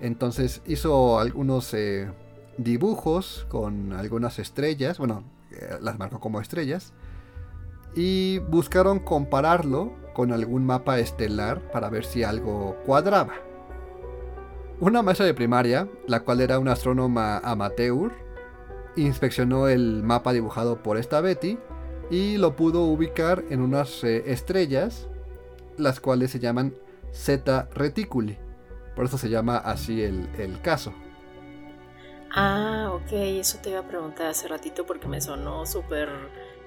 Entonces hizo algunos eh, dibujos con algunas estrellas, bueno, eh, las marcó como estrellas, y buscaron compararlo con algún mapa estelar para ver si algo cuadraba. Una maestra de primaria, la cual era una astrónoma amateur, inspeccionó el mapa dibujado por esta Betty y lo pudo ubicar en unas eh, estrellas, las cuales se llaman Zeta Reticuli. Por eso se llama así el, el caso. Ah, ok, eso te iba a preguntar hace ratito porque me sonó súper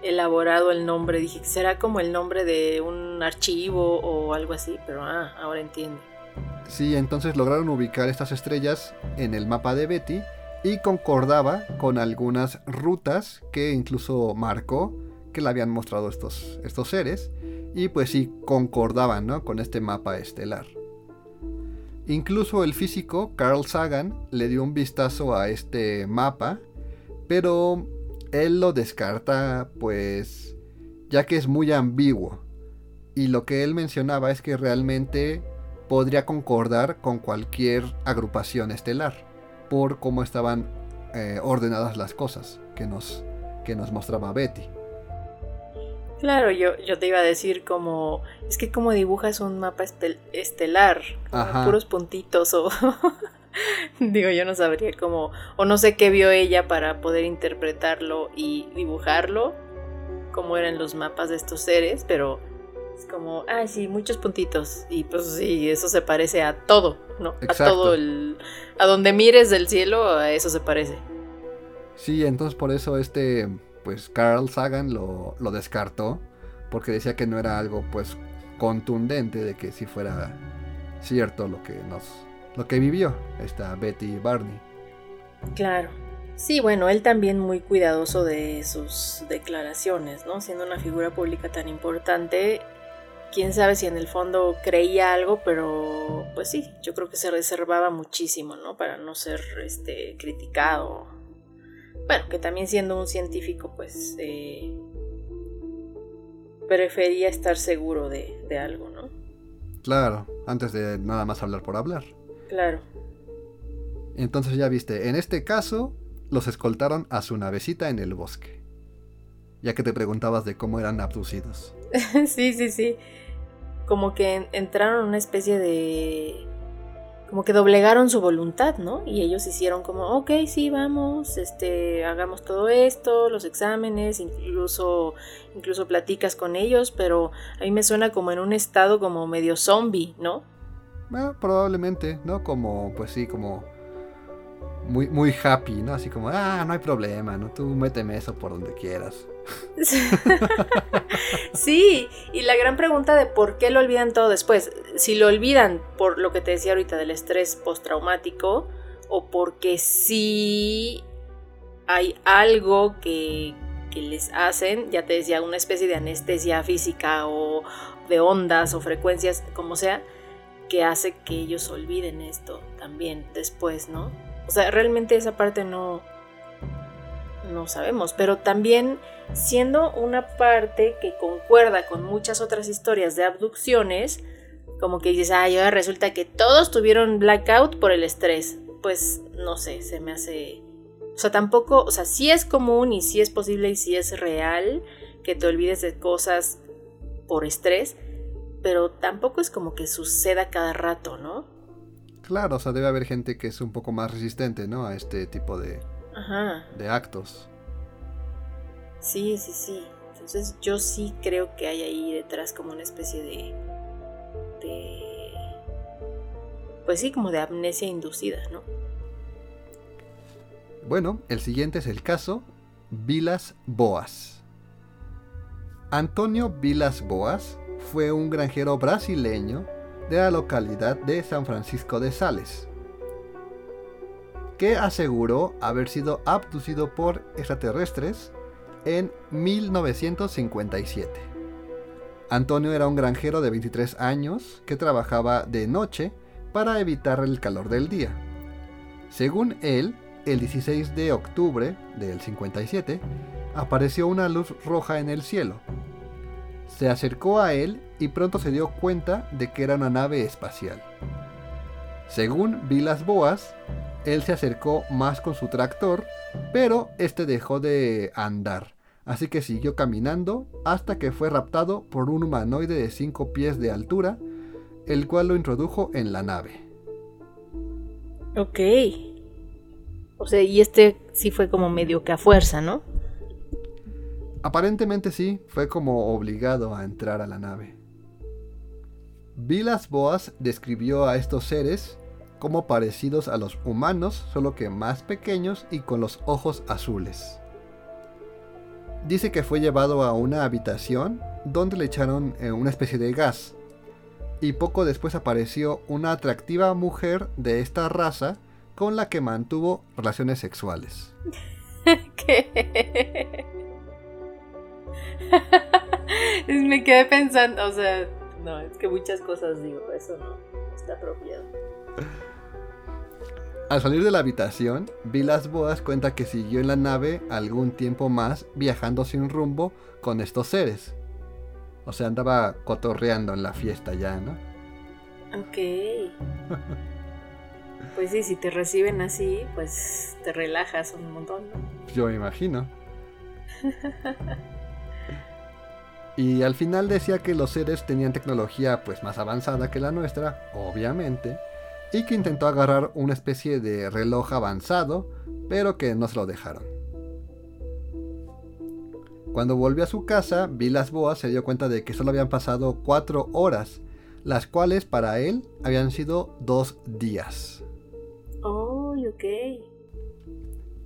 elaborado el nombre. Dije, ¿será como el nombre de un archivo o algo así? Pero ah, ahora entiendo. Sí, entonces lograron ubicar estas estrellas en el mapa de Betty y concordaba con algunas rutas que incluso marcó que le habían mostrado estos, estos seres y pues sí concordaban ¿no? con este mapa estelar. Incluso el físico Carl Sagan le dio un vistazo a este mapa, pero él lo descarta pues ya que es muy ambiguo. Y lo que él mencionaba es que realmente podría concordar con cualquier agrupación estelar, por cómo estaban eh, ordenadas las cosas que nos, que nos mostraba Betty. Claro, yo, yo te iba a decir como, es que como dibujas un mapa estelar, puros puntitos o... [laughs] [laughs] Digo, yo no sabría cómo, o no sé qué vio ella para poder interpretarlo y dibujarlo, como eran los mapas de estos seres, pero es como, ay, sí, muchos puntitos. Y pues sí, eso se parece a todo, ¿no? A todo el. A donde mires del cielo, a eso se parece. Sí, entonces por eso este, pues Carl Sagan lo, lo descartó, porque decía que no era algo, pues, contundente de que si fuera cierto lo que nos. Lo que vivió esta Betty Barney. Claro. Sí, bueno, él también muy cuidadoso de sus declaraciones, ¿no? Siendo una figura pública tan importante, quién sabe si en el fondo creía algo, pero pues sí, yo creo que se reservaba muchísimo, ¿no? Para no ser este, criticado. Bueno, que también siendo un científico, pues eh, prefería estar seguro de, de algo, ¿no? Claro, antes de nada más hablar por hablar. Claro. Entonces ya viste, en este caso los escoltaron a su navecita en el bosque. Ya que te preguntabas de cómo eran abducidos. [laughs] sí, sí, sí. Como que entraron en una especie de... Como que doblegaron su voluntad, ¿no? Y ellos hicieron como, ok, sí, vamos, este, hagamos todo esto, los exámenes, incluso, incluso platicas con ellos, pero a mí me suena como en un estado como medio zombie, ¿no? Ah, probablemente, ¿no? Como, pues sí, como muy, muy happy, ¿no? Así como, ah, no hay problema, ¿no? Tú méteme eso por donde quieras. [laughs] sí, y la gran pregunta de por qué lo olvidan todo después. Si lo olvidan por lo que te decía ahorita del estrés postraumático o porque sí hay algo que, que les hacen, ya te decía, una especie de anestesia física o de ondas o frecuencias, como sea, que hace que ellos olviden esto también después, ¿no? O sea, realmente esa parte no, no sabemos, pero también siendo una parte que concuerda con muchas otras historias de abducciones, como que dices, ay, ahora resulta que todos tuvieron blackout por el estrés. Pues no sé, se me hace... O sea, tampoco, o sea, sí es común y sí es posible y sí es real que te olvides de cosas por estrés, pero tampoco es como que suceda cada rato, ¿no? Claro, o sea, debe haber gente que es un poco más resistente, ¿no? A este tipo de, de actos. Sí, sí, sí. Entonces yo sí creo que hay ahí detrás como una especie de... de pues sí, como de amnesia inducida, ¿no? Bueno, el siguiente es el caso Vilas Boas. Antonio Vilas Boas fue un granjero brasileño de la localidad de San Francisco de Sales, que aseguró haber sido abducido por extraterrestres en 1957. Antonio era un granjero de 23 años que trabajaba de noche para evitar el calor del día. Según él, el 16 de octubre del 57 apareció una luz roja en el cielo. Se acercó a él y pronto se dio cuenta de que era una nave espacial. Según Vilas Boas, él se acercó más con su tractor, pero este dejó de andar así que siguió caminando hasta que fue raptado por un humanoide de 5 pies de altura, el cual lo introdujo en la nave. Ok. O sea, y este sí fue como medio que a fuerza, ¿no? Aparentemente sí, fue como obligado a entrar a la nave. Vilas Boas describió a estos seres como parecidos a los humanos, solo que más pequeños y con los ojos azules. Dice que fue llevado a una habitación donde le echaron eh, una especie de gas. Y poco después apareció una atractiva mujer de esta raza con la que mantuvo relaciones sexuales. [laughs] ¿Qué? [laughs] Me quedé pensando, o sea, no, es que muchas cosas digo, eso no está apropiado. Al salir de la habitación, Vilas Boas cuenta que siguió en la nave algún tiempo más viajando sin rumbo con estos seres. O sea, andaba cotorreando en la fiesta ya, ¿no? Ok. Pues sí, si te reciben así, pues te relajas un montón, ¿no? Yo me imagino. [laughs] Y al final decía que los seres tenían tecnología pues más avanzada que la nuestra, obviamente, y que intentó agarrar una especie de reloj avanzado, pero que no se lo dejaron. Cuando volvió a su casa, Vilas Boas se dio cuenta de que solo habían pasado cuatro horas, las cuales para él habían sido dos días. Oh, ok.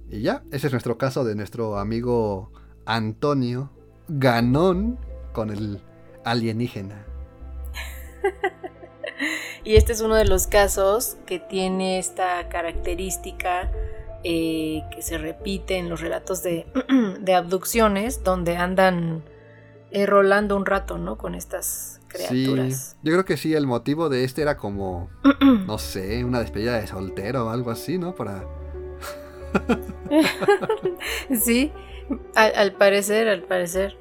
Y ya, ese es nuestro caso de nuestro amigo Antonio Ganón con el alienígena. [laughs] y este es uno de los casos que tiene esta característica eh, que se repite en los relatos de, [clears throat] abducciones, donde andan eh, rolando un rato, ¿no? Con estas criaturas. yo creo que sí, el motivo de este era como, [clears throat] no sé, una despedida de soltero o algo así, ¿no? Para... [laughs] sí, al, parecer, al parecer.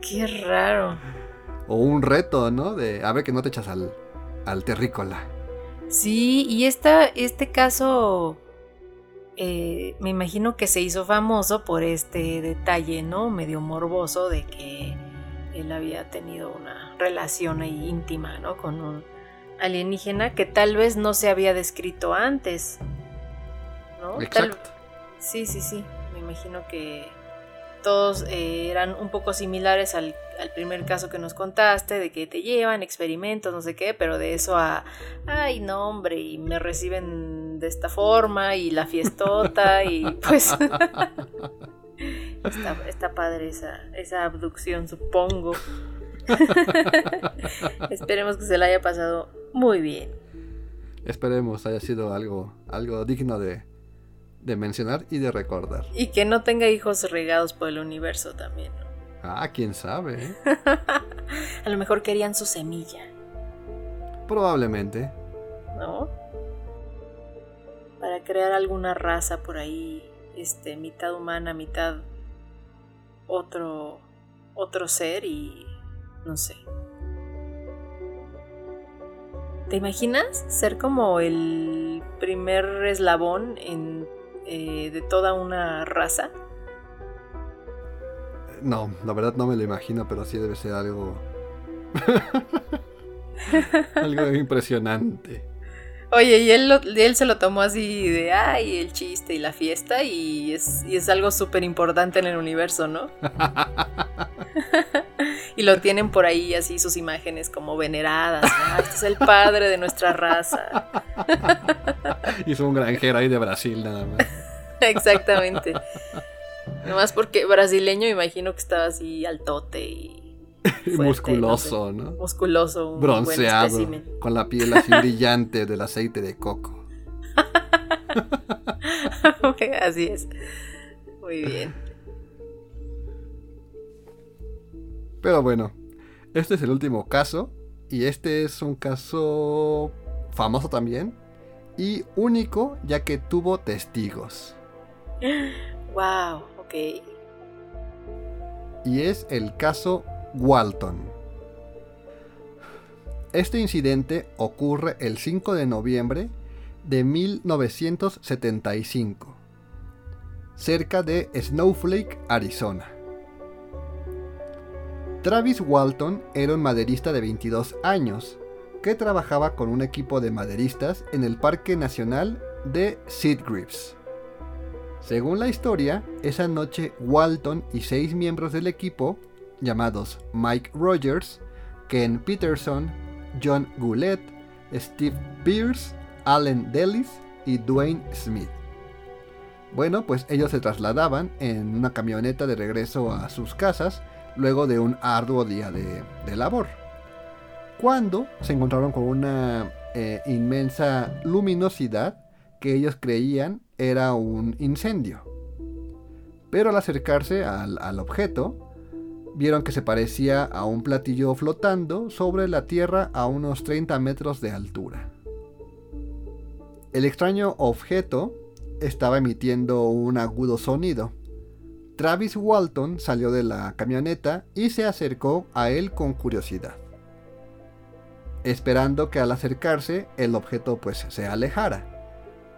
Qué raro. O un reto, ¿no? De a ver que no te echas al, al terrícola. Sí, y esta, este caso eh, me imagino que se hizo famoso por este detalle, ¿no? Medio morboso de que él había tenido una relación ahí íntima, ¿no? Con un alienígena que tal vez no se había descrito antes, ¿no? Exacto. Sí, sí, sí. Me imagino que todos eh, eran un poco similares al, primer caso que nos contaste, de que te llevan experimentos, no sé qué, pero de eso a, ay, no, hombre, y me reciben de esta forma, y la fiestota, y pues... [laughs] está, padre esa, esa abducción, supongo. [laughs] Esperemos que se la haya pasado muy bien. Esperemos haya sido algo, algo digno de, de mencionar y de recordar. Y que no tenga hijos regados por el universo también. Ah, quién sabe. ¿eh? [laughs] a lo mejor querían su semilla. Probablemente. ¿No? Para crear alguna raza por ahí, este, mitad humana, mitad otro, otro ser y no sé. ¿Te imaginas ser como el primer eslabón en eh, de toda una raza? No, la verdad no me lo imagino, pero sí debe ser algo. [laughs] algo impresionante. Oye, y él, él se lo tomó así de, ay, el chiste y la fiesta, y es, y es algo súper importante en el universo, ¿no? [laughs] y lo tienen por ahí así sus imágenes como veneradas. Este es el padre de nuestra raza. [laughs] Hizo un granjero ahí de Brasil nada más. [laughs] Exactamente. Nomás porque brasileño imagino que estaba así altote y... [laughs] musculoso, ¿no? Musculoso. Bronceado. con la piel así [laughs] brillante del aceite de coco. así es. Muy bien. Pero bueno, este es el último caso. Y este es un caso famoso también. Y único ya que tuvo testigos. Wow, ok. Y es el caso Walton. Este incidente ocurre el 5 de noviembre de 1975, cerca de Snowflake, Arizona. Travis Walton era un maderista de 22 años que trabajaba con un equipo de maderistas en el Parque Nacional de Seedgrips. Según la historia, esa noche Walton y seis miembros del equipo, llamados Mike Rogers, Ken Peterson, John Goulet, Steve Pierce, Allen Dellis y Dwayne Smith. Bueno, pues ellos se trasladaban en una camioneta de regreso a sus casas luego de un arduo día de, labor. Cuando se encontraron con una eh, inmensa luminosidad que ellos creían era un incendio. Pero al acercarse al, al objeto, vieron que se parecía a un platillo flotando sobre la tierra a unos 30 metros de altura. El extraño objeto estaba emitiendo un agudo sonido. Travis Walton salió de la camioneta y se acercó a él con curiosidad, esperando que al acercarse el objeto pues se alejara.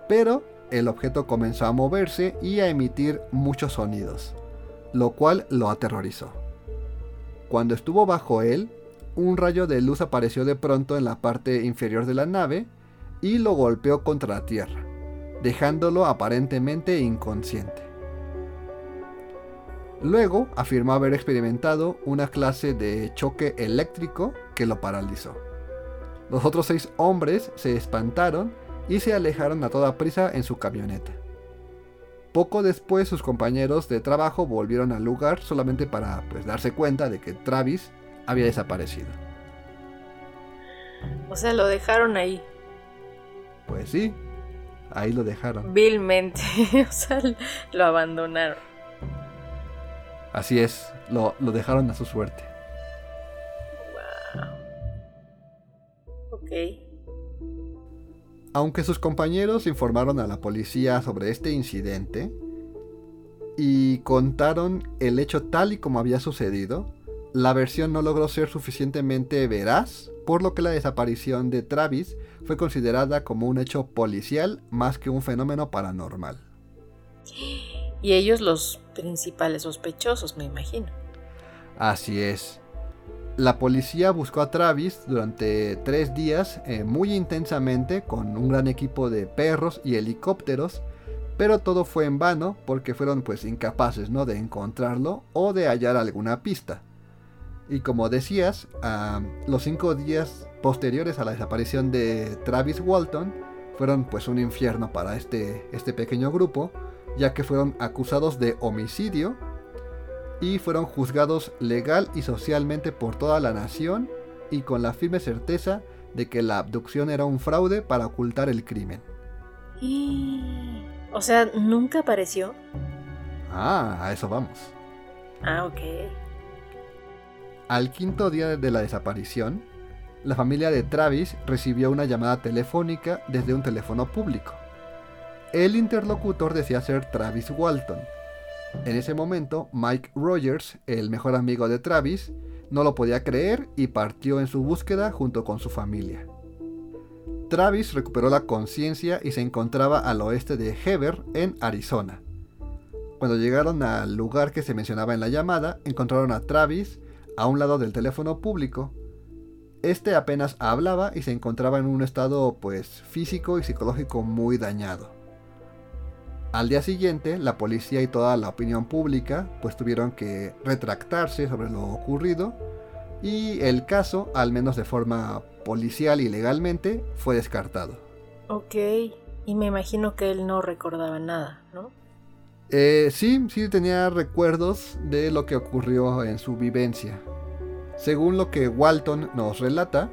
Pero el objeto comenzó a moverse y a emitir muchos sonidos, lo cual lo aterrorizó. Cuando estuvo bajo él, un rayo de luz apareció de pronto en la parte inferior de la nave y lo golpeó contra la Tierra, dejándolo aparentemente inconsciente. Luego afirmó haber experimentado una clase de choque eléctrico que lo paralizó. Los otros seis hombres se espantaron y se alejaron a toda prisa en su camioneta. Poco después sus compañeros de trabajo volvieron al lugar solamente para pues, darse cuenta de que Travis había desaparecido. O sea, lo dejaron ahí. Pues sí, ahí lo dejaron. Vilmente, [laughs] o sea, lo abandonaron. Así es, lo, lo dejaron a su suerte. Wow. Ok. Aunque sus compañeros informaron a la policía sobre este incidente y contaron el hecho tal y como había sucedido, la versión no logró ser suficientemente veraz, por lo que la desaparición de Travis fue considerada como un hecho policial más que un fenómeno paranormal. Y ellos los principales sospechosos, me imagino. Así es. La policía buscó a Travis durante tres días eh, muy intensamente con un gran equipo de perros y helicópteros, pero todo fue en vano porque fueron pues incapaces ¿no? de encontrarlo o de hallar alguna pista. Y como decías, los cinco días posteriores a la desaparición de Travis Walton fueron pues un infierno para este, este pequeño grupo, ya que fueron acusados de homicidio y fueron juzgados legal y socialmente por toda la nación y con la firme certeza de que la abducción era un fraude para ocultar el crimen. O sea, nunca apareció. Ah, a eso vamos. Ah, ok. Al quinto día de la desaparición, la familia de Travis recibió una llamada telefónica desde un teléfono público. El interlocutor decía ser Travis Walton. En ese momento, Mike Rogers, el mejor amigo de Travis, no lo podía creer y partió en su búsqueda junto con su familia. Travis recuperó la conciencia y se encontraba al oeste de Heber, en Arizona. Cuando llegaron al lugar que se mencionaba en la llamada, encontraron a Travis a un lado del teléfono público. Este apenas hablaba y se encontraba en un estado pues físico y psicológico muy dañado. Al día siguiente, la policía y toda la opinión pública pues tuvieron que retractarse sobre lo ocurrido y el caso, al menos de forma policial y legalmente, fue descartado. Ok, y me imagino que él no recordaba nada, ¿no? Eh, sí, sí tenía recuerdos de lo que ocurrió en su vivencia. Según lo que Walton nos relata,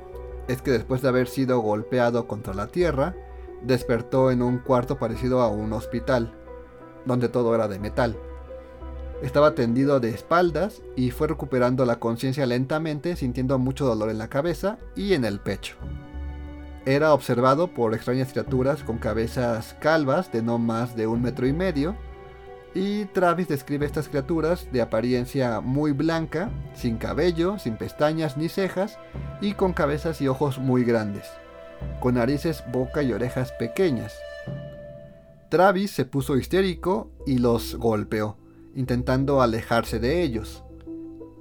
es que después de haber sido golpeado contra la tierra, despertó en un cuarto parecido a un hospital, donde todo era de metal. Estaba tendido de espaldas y fue recuperando la conciencia lentamente, sintiendo mucho dolor en la cabeza y en el pecho. Era observado por extrañas criaturas con cabezas calvas de no más de un metro y medio, y Travis describe estas criaturas de apariencia muy blanca, sin cabello, sin pestañas ni cejas, y con cabezas y ojos muy grandes, con narices, boca y orejas pequeñas. Travis se puso histérico y los golpeó, intentando alejarse de ellos.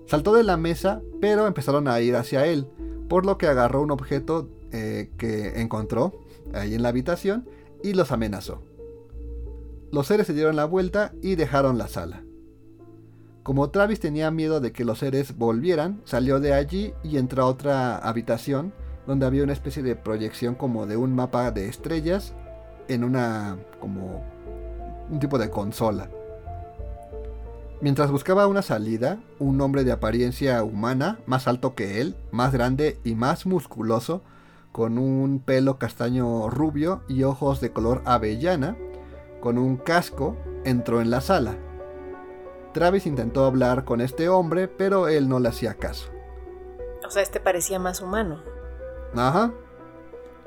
Saltó de la mesa, pero empezaron a ir hacia él, por lo que agarró un objeto eh, que encontró ahí en la habitación y los amenazó. Los seres se dieron la vuelta y dejaron la sala. Como Travis tenía miedo de que los seres volvieran, salió de allí y entró a otra habitación donde había una especie de proyección como de un mapa de estrellas en una como un tipo de consola. Mientras buscaba una salida, un hombre de apariencia humana, más alto que él, más grande y más musculoso, con un pelo castaño rubio y ojos de color avellana, con un casco, entró en la sala. Travis intentó hablar con este hombre, pero él no le hacía caso. O sea, este parecía más humano. Ajá.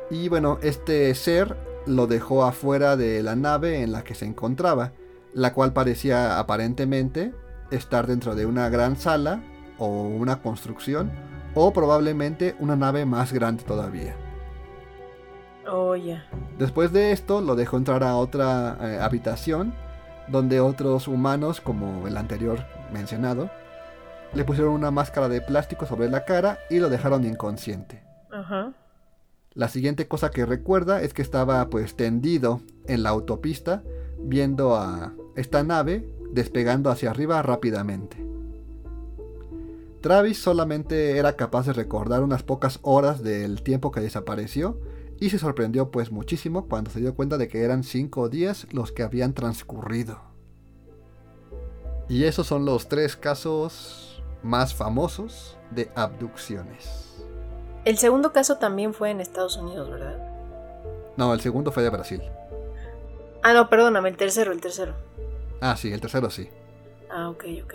Y bueno, este ser lo dejó afuera de la nave en la que se encontraba, la cual parecía aparentemente estar dentro de una gran sala o una construcción o probablemente una nave más grande todavía. Oh. Después de esto lo dejó entrar a otra eh, habitación donde otros humanos, como el anterior mencionado, le pusieron una máscara de plástico sobre la cara y lo dejaron inconsciente. La siguiente cosa que recuerda es que estaba pues tendido en la autopista viendo a esta nave despegando hacia arriba rápidamente. Travis solamente era capaz de recordar unas pocas horas del tiempo que desapareció y se sorprendió pues muchísimo cuando se dio cuenta de que eran cinco días los que habían transcurrido. Y esos son los tres casos más famosos de abducciones. El segundo caso también fue en Estados Unidos, ¿verdad? No, el segundo fue de Brasil. Ah, no, perdóname, el tercero, el tercero. Ah, sí, el tercero sí. Ah, ok, ok.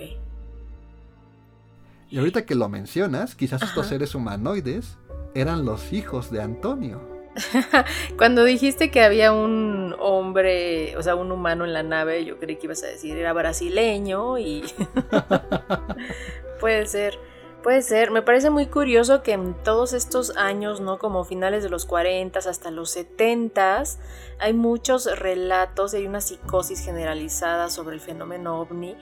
Y ahorita que lo mencionas, quizás estos seres humanoides eran los hijos de Antonio. [laughs] Cuando dijiste que había un hombre, o sea, un humano en la nave, yo creí que ibas a decir era brasileño y [laughs] puede ser, puede ser. Me parece muy curioso que en todos estos años, ¿no? Como finales de los 40 hasta los 70 hay muchos relatos y hay una psicosis generalizada sobre el fenómeno ovni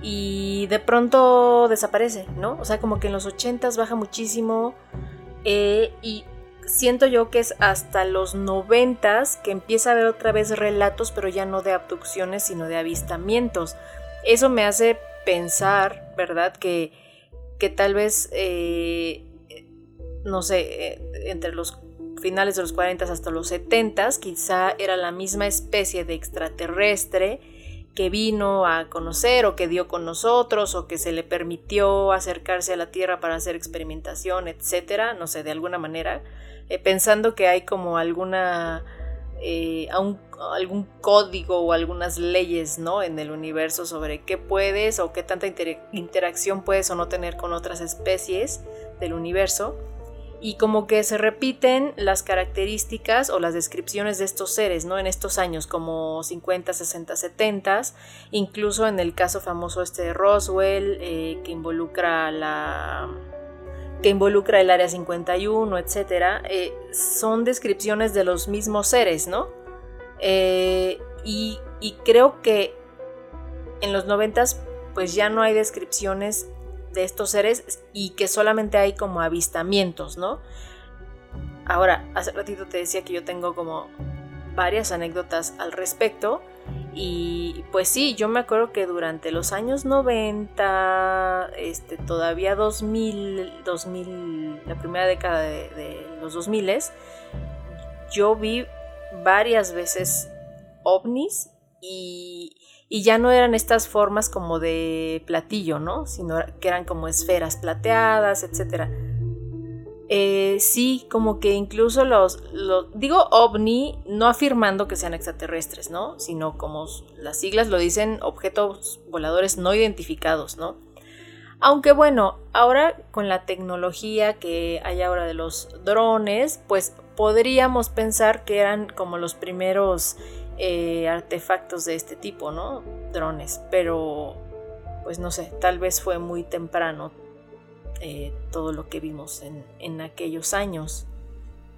y de pronto desaparece, ¿no? O sea, como que en los 80 baja muchísimo eh, y siento yo que es hasta los noventas que empieza a haber otra vez relatos, pero ya no de abducciones, sino de avistamientos. Eso me hace pensar, ¿verdad? Que, que tal vez, eh, no sé, eh, entre los finales de los 40 hasta los 70 quizá era la misma especie de extraterrestre que vino a conocer o que dio con nosotros o que se le permitió acercarse a la Tierra para hacer experimentación, etcétera, no sé, de alguna manera, eh, pensando que hay como alguna eh, un, algún código o algunas leyes, ¿no? En el universo sobre qué puedes o qué tanta inter interacción puedes o no tener con otras especies del universo y como que se repiten las características o las descripciones de estos seres, ¿no? En estos años, como 50, 60, 70, incluso en el caso famoso este de Roswell, eh, que involucra la que involucra el área 51, etcétera, eh, son descripciones de los mismos seres, ¿no? Eh, y, y creo que en los 90 pues ya no hay descripciones de estos seres y que solamente hay como avistamientos, ¿no? Ahora, hace ratito te decía que yo tengo como varias anécdotas al respecto y pues sí, yo me acuerdo que durante los años 90, este, todavía 2000, 2000 la primera década de, de los 2000, yo vi varias veces ovnis y, y ya no eran estas formas como de platillo, ¿no? Sino que eran como esferas plateadas, etc. Eh, sí, como que incluso los, digo ovni, no afirmando que sean extraterrestres, ¿no? Sino como las siglas lo dicen, objetos voladores no identificados, ¿no? Aunque bueno, ahora con la tecnología que hay ahora de los drones, pues podríamos pensar que eran como los primeros eh, artefactos de este tipo, ¿no? Drones, pero pues no sé, tal vez fue muy temprano eh, todo lo que vimos en, en aquellos años.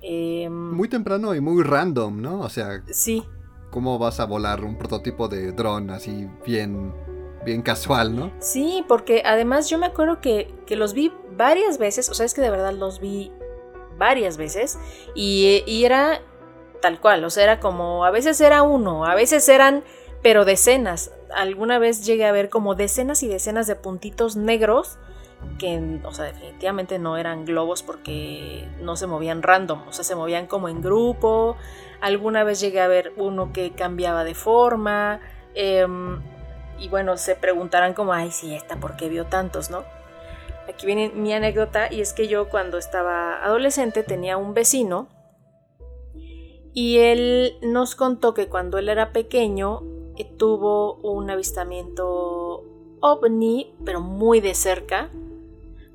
Eh, muy temprano y muy random, ¿no? O sea, sí. ¿cómo vas a volar un prototipo de dron así bien, bien casual, ¿no? Sí, porque además yo me acuerdo que, que los vi varias veces, o sea, es que de verdad los vi varias veces y, y era tal cual, o sea, era como, a veces era uno, a veces eran, pero decenas. Alguna vez llegué a ver como decenas y decenas de puntitos negros que, o sea, definitivamente no eran globos porque no se movían random, o sea, se movían como en grupo. Alguna vez llegué a ver uno que cambiaba de forma. Eh, y bueno, se preguntarán como, ay, sí, esta, ¿por qué vio tantos, no? Aquí viene mi anécdota y es que yo cuando estaba adolescente tenía un vecino y él nos contó que cuando él era pequeño eh, tuvo un avistamiento ovni, pero muy de cerca.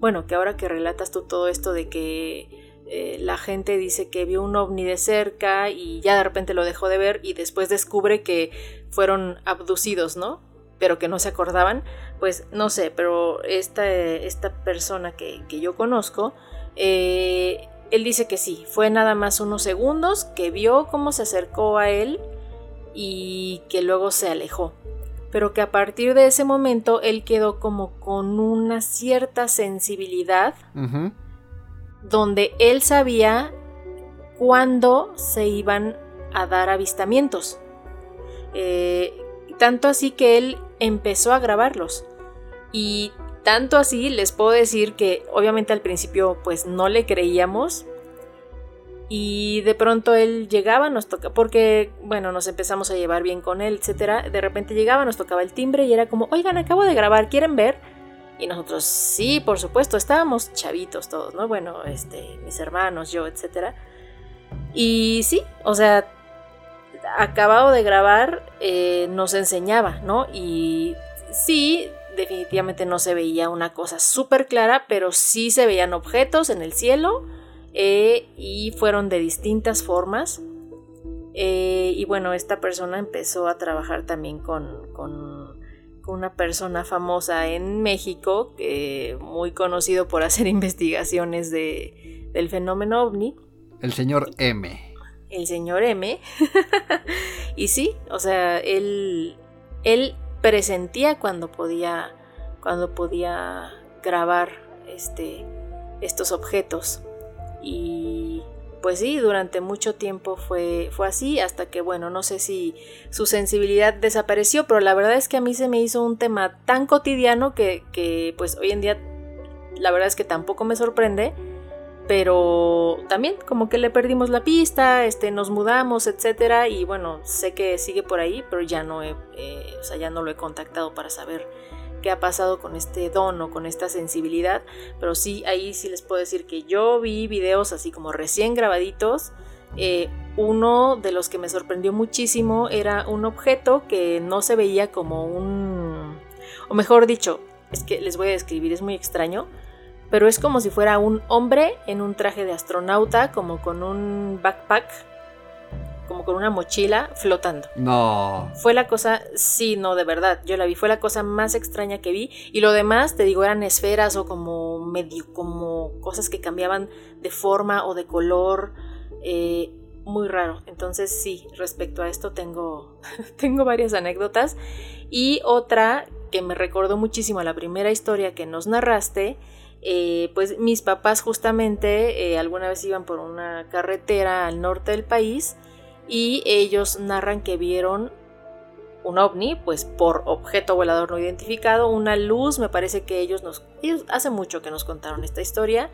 Bueno, que ahora que relatas tú todo esto de que eh, la gente dice que vio un ovni de cerca y ya de repente lo dejó de ver y después descubre que fueron abducidos, ¿no? Pero que no se acordaban. Pues no sé, pero esta, esta persona que, yo conozco, eh, él dice que sí, fue nada más unos segundos, que vio cómo se acercó a él y que luego se alejó. Pero que a partir de ese momento él quedó como con una cierta sensibilidad donde él sabía cuándo se iban a dar avistamientos. Eh, tanto así que él empezó a grabarlos. Y tanto así les puedo decir que obviamente al principio pues no le creíamos. Y de pronto él llegaba, nos tocaba, porque bueno, nos empezamos a llevar bien con él, etcétera. De repente llegaba, nos tocaba el timbre y era como, oigan, acabo de grabar, ¿quieren ver? Y nosotros, sí, por supuesto, estábamos chavitos todos, ¿no? Bueno, este, mis hermanos, yo, etc. Y sí, o sea, acabado de grabar, eh, nos enseñaba, ¿no? Y sí, definitivamente no se veía una cosa súper clara, pero sí se veían objetos en el cielo eh, y fueron de distintas formas. Eh, y bueno, esta persona empezó a trabajar también con, con una persona famosa en México, muy conocido por hacer [laughs] investigaciones de, del fenómeno ovni. El señor M. El señor M. [laughs] y sí, o sea, él, él presentía cuando podía, cuando podía grabar este, estos objetos. Y pues sí, durante mucho tiempo fue, fue así, hasta que bueno, no sé si su sensibilidad desapareció, pero la verdad es que a mí se me hizo un tema tan cotidiano que, que pues hoy en día la verdad es que tampoco me sorprende, pero también como que le perdimos la pista, este, nos mudamos, etcétera, y bueno, sé que sigue por ahí, pero ya no eh, o sea, ya no lo he contactado para saber qué ha pasado con este don o con esta sensibilidad, pero sí, ahí sí les puedo decir que yo vi videos así como recién grabaditos. Eh, uno de los que me sorprendió muchísimo era un objeto que no se veía como un... o mejor dicho, es que les voy a describir, es muy extraño, pero es como si fuera un hombre en un traje de astronauta, como con un backpack como con una mochila flotando. No. Fue la cosa, sí, no, de verdad, yo la vi, fue la cosa más extraña que vi. Y lo demás, te digo, eran esferas o como medio, como cosas que cambiaban de forma o de color. Eh, muy raro. Entonces sí, respecto a esto tengo, [laughs] tengo varias anécdotas. Y otra que me recordó muchísimo a la primera historia que nos narraste, eh, pues mis papás justamente eh, alguna vez iban por una carretera al norte del país y ellos narran que vieron un ovni, pues por objeto volador no identificado, una luz, me parece que ellos nos, ellos hace mucho que nos contaron esta historia,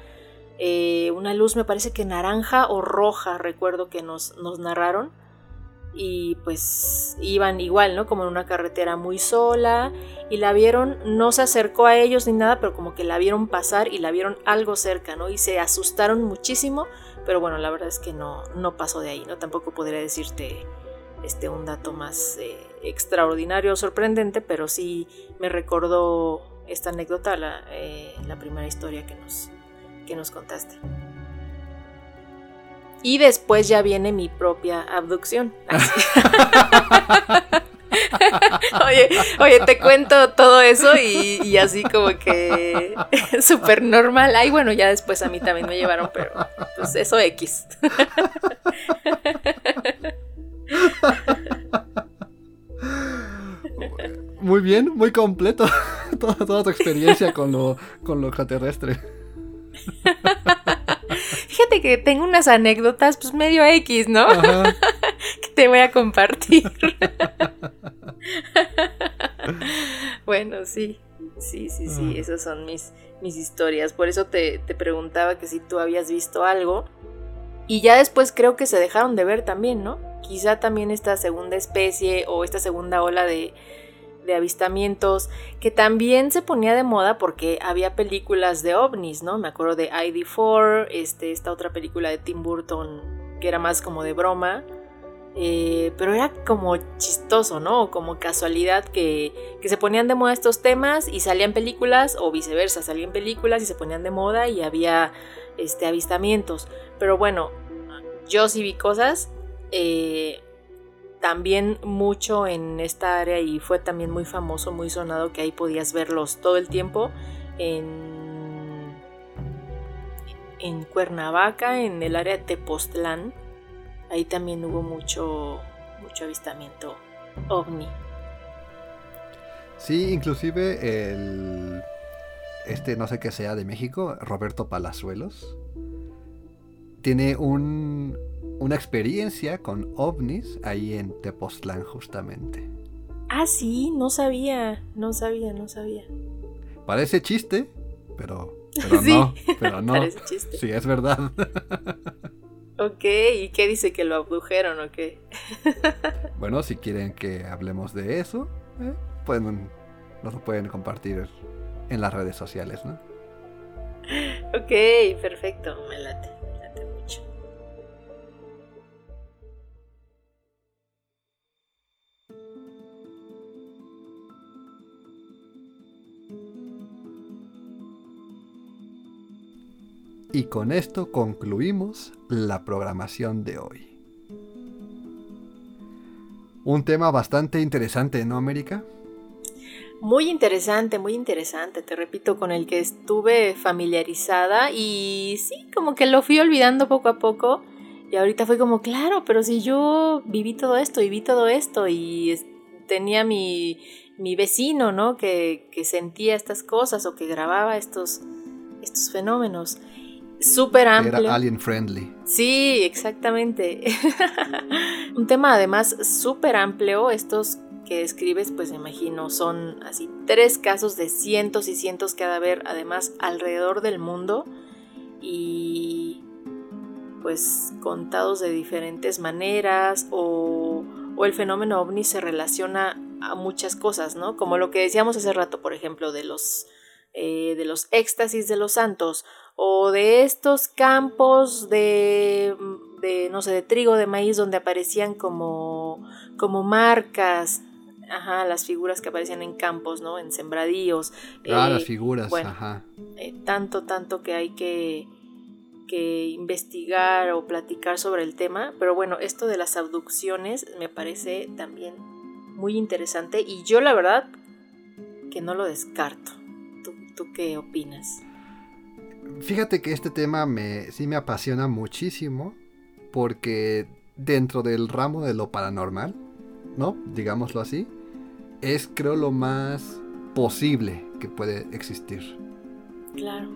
eh, una luz me parece que naranja o roja, recuerdo que nos, nos narraron, y pues iban igual, ¿no? Como en una carretera muy sola, y la vieron, no se acercó a ellos ni nada, pero como que la vieron pasar y la vieron algo cerca, ¿no? Y se asustaron muchísimo pero bueno, la verdad es que no, no pasó de ahí, ¿no? Tampoco podría decirte este, un dato más eh, extraordinario o sorprendente, pero sí me recordó esta anécdota, la, eh, la primera historia que nos, que nos contaste. Y después ya viene mi propia abducción. [laughs] oye, oye, te cuento todo eso y, así como que [laughs] súper normal. Ay, bueno, ya después a mí también me llevaron, pero pues eso X. Muy bien, muy completo. [laughs] toda, toda tu experiencia con lo, con lo extraterrestre. [laughs] Fíjate que tengo unas anécdotas, pues medio X, ¿no? [laughs] que te voy a compartir. [laughs] bueno, sí, sí, sí, sí, ah. esas son mis, mis historias. Por eso te, te preguntaba que si tú habías visto algo. Y ya después creo que se dejaron de ver también, ¿no? Quizá también esta segunda especie o esta segunda ola de, de avistamientos, que también se ponía de moda porque había películas de ovnis, ¿no? Me acuerdo de ID4, este, esta otra película de Tim Burton que era más como de broma. Eh, pero era como chistoso, ¿no? Como casualidad que, que, se ponían de moda estos temas y salían películas o viceversa, salían películas y se ponían de moda y había este, avistamientos. Pero bueno, yo sí vi cosas. Eh, también mucho en esta área y fue también muy famoso, muy sonado que ahí podías verlos todo el tiempo en, en Cuernavaca, en el área de Tepoztlán. Ahí también hubo mucho, mucho avistamiento ovni. Sí, inclusive el este no sé qué sea de México, Roberto Palazuelos, tiene un, una experiencia con ovnis ahí en Tepoztlán justamente. Ah, sí, no sabía, no sabía, no sabía. Parece chiste, pero, pero [laughs] no, pero no. Parece chiste. Sí, es verdad. [laughs] ok, ¿y qué dice que lo abdujeron o qué? [laughs] bueno, si quieren que hablemos de eso, eh, pueden, nos lo pueden compartir en las redes sociales, ¿no? Ok, perfecto, me late. Y con esto concluimos la programación de hoy. Un tema bastante interesante, ¿no, América? Muy interesante, muy interesante, te repito, con el que estuve familiarizada y sí, como que lo fui olvidando poco a poco y ahorita fue como, claro, pero si yo viví todo esto y vi todo esto y tenía mi, mi vecino, ¿no? Que, que, sentía estas cosas o que grababa estos, estos fenómenos súper amplio. Era alien friendly. Sí, exactamente. [laughs] Un tema además súper amplio. Estos que escribes, pues me imagino, son así tres casos de cientos y cientos que ha de haber además alrededor del mundo. Y pues contados de diferentes maneras o, o el fenómeno ovni se relaciona a muchas cosas, ¿no? Como lo que decíamos hace rato, por ejemplo, de los, eh, de los éxtasis de los santos o de estos campos de, de, no sé, de trigo, de maíz, donde aparecían como, como marcas, ajá, las figuras que aparecían en campos, ¿no? En sembradíos. Ah, las eh, figuras, ajá. Eh, tanto, tanto que hay que, que investigar o platicar sobre el tema, pero bueno, esto de las abducciones me parece también muy interesante y yo la verdad que no lo descarto. ¿Tú, tú qué opinas? Fíjate que este tema me, sí me apasiona muchísimo porque dentro del ramo de lo paranormal, ¿no? Digámoslo así, es creo lo más posible que puede existir. Claro.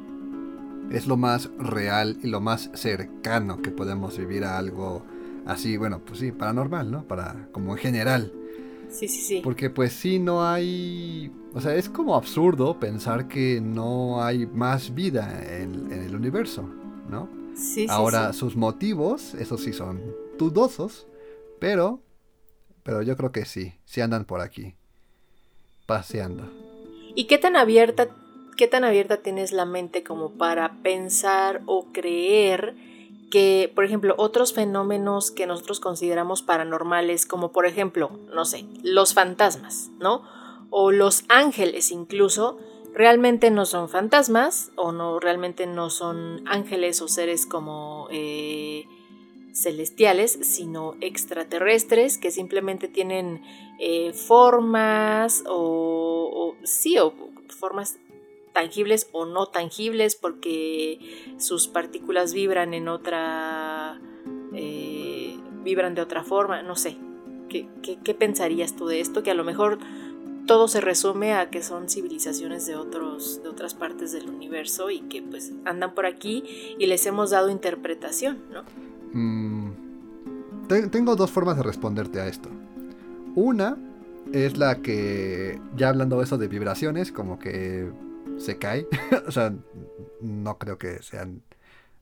Es lo más real y lo más cercano que podemos vivir a algo así, bueno, pues sí, paranormal, ¿no? Para como en general. Sí, sí, sí. Porque pues sí no hay o sea, es como absurdo pensar que no hay más vida en, el universo, ¿no? Sí, Ahora, sí, sus motivos, esos sí son dudosos, pero, pero yo creo que sí, sí andan por aquí, paseando. ¿Y qué tan abierta, qué tan abierta tienes la mente como para pensar o creer que, por ejemplo, otros fenómenos que nosotros consideramos paranormales, como por ejemplo, no sé, los fantasmas, ¿no? o los ángeles incluso realmente no son fantasmas o no realmente no son ángeles o seres como eh, celestiales, sino extraterrestres que simplemente tienen eh, formas o, sí, o formas tangibles o no tangibles porque sus partículas vibran en otra, eh, vibran de otra forma, no sé. ¿Qué, qué pensarías tú de esto? Que a lo mejor todo se resume a que son civilizaciones de, otros, de otras partes del universo y que pues andan por aquí y les hemos dado interpretación, ¿no? Mm, tengo dos formas de responderte a esto. Una es la que, ya hablando de eso de vibraciones, como que se cae. [laughs] o sea, no creo que sean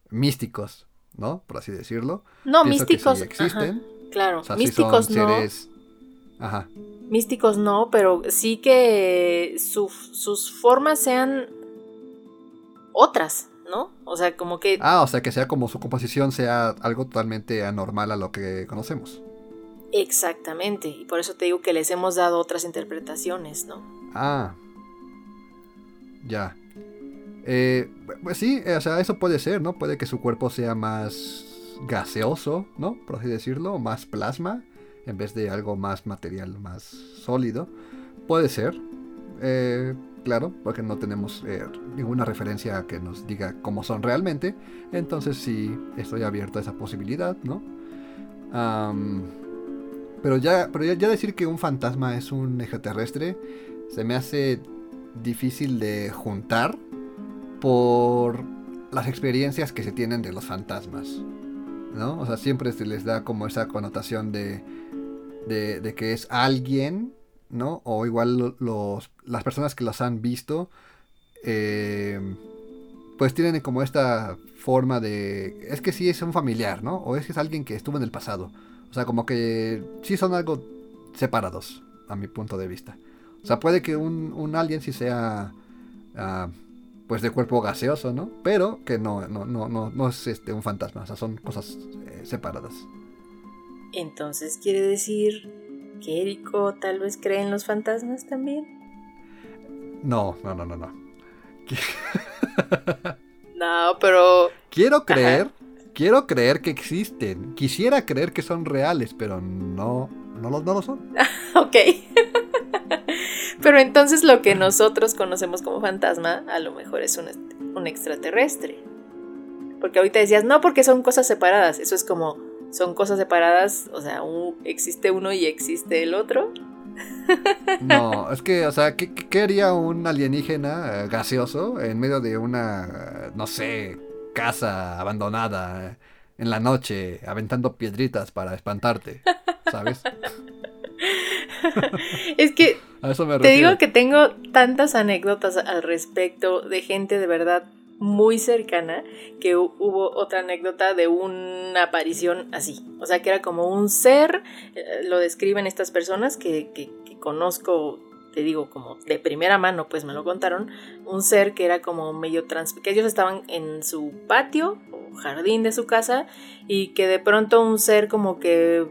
místicos, ¿no? Por así decirlo. No, místicos. existen. claro, místicos no. Ajá místicos no, pero sí que sus formas sean otras, ¿no? O sea, como que... Ah, o sea, que sea como su composición sea algo totalmente anormal a lo que conocemos. Exactamente, y por eso te digo que les hemos dado otras interpretaciones, ¿no? Ah, ya. Eh, pues sí, o sea, eso puede ser, ¿no? Puede que su cuerpo sea más gaseoso, ¿no? Por así decirlo, más plasma, en vez de algo más material, más sólido. Puede ser, eh, claro, porque no tenemos eh, ninguna referencia que nos diga cómo son realmente. Entonces sí, estoy abierto a esa posibilidad, ¿no? pero ya, pero ya decir que un fantasma es un extraterrestre se me hace difícil de juntar por las experiencias que se tienen de los fantasmas. ¿No? O sea, siempre se les da como esa connotación de, de, que es alguien, ¿no? O igual los, las personas que los han visto, eh, pues tienen como esta forma de... Es que sí es un familiar, ¿no? O es que es alguien que estuvo en el pasado. O sea, como que sí son algo separados, a mi punto de vista. O sea, puede que un, un alien sí sea... Ah, pues de cuerpo gaseoso, ¿no? Pero que no, no, no, no, no es este, un fantasma, o sea, son cosas eh, separadas. Entonces quiere decir que Eriko tal vez cree en los fantasmas también. No, no, no, no, no. [laughs] no, pero... Quiero creer, quiero creer que existen. Quisiera creer que son reales, pero no, no, no lo son. [laughs] ok. Pero entonces lo que nosotros conocemos como fantasma a lo mejor es un, extraterrestre. Porque ahorita decías, no, porque son cosas separadas. Eso es como, son cosas separadas, o sea, existe uno y existe el otro. No, es que, o sea, ¿qué, haría un alienígena eh, gaseoso en medio de una, no sé, casa abandonada eh, en la noche, aventando piedritas para espantarte? ¿Sabes? [laughs] [laughs] es que te digo que tengo tantas anécdotas al respecto de gente de verdad muy cercana que hubo otra anécdota de una aparición así. O sea, que era como un ser, eh, lo describen estas personas que, que, conozco, te digo, como de primera mano, pues me lo contaron, un ser que era como medio trans... que ellos estaban en su patio o jardín de su casa y que de pronto un ser como que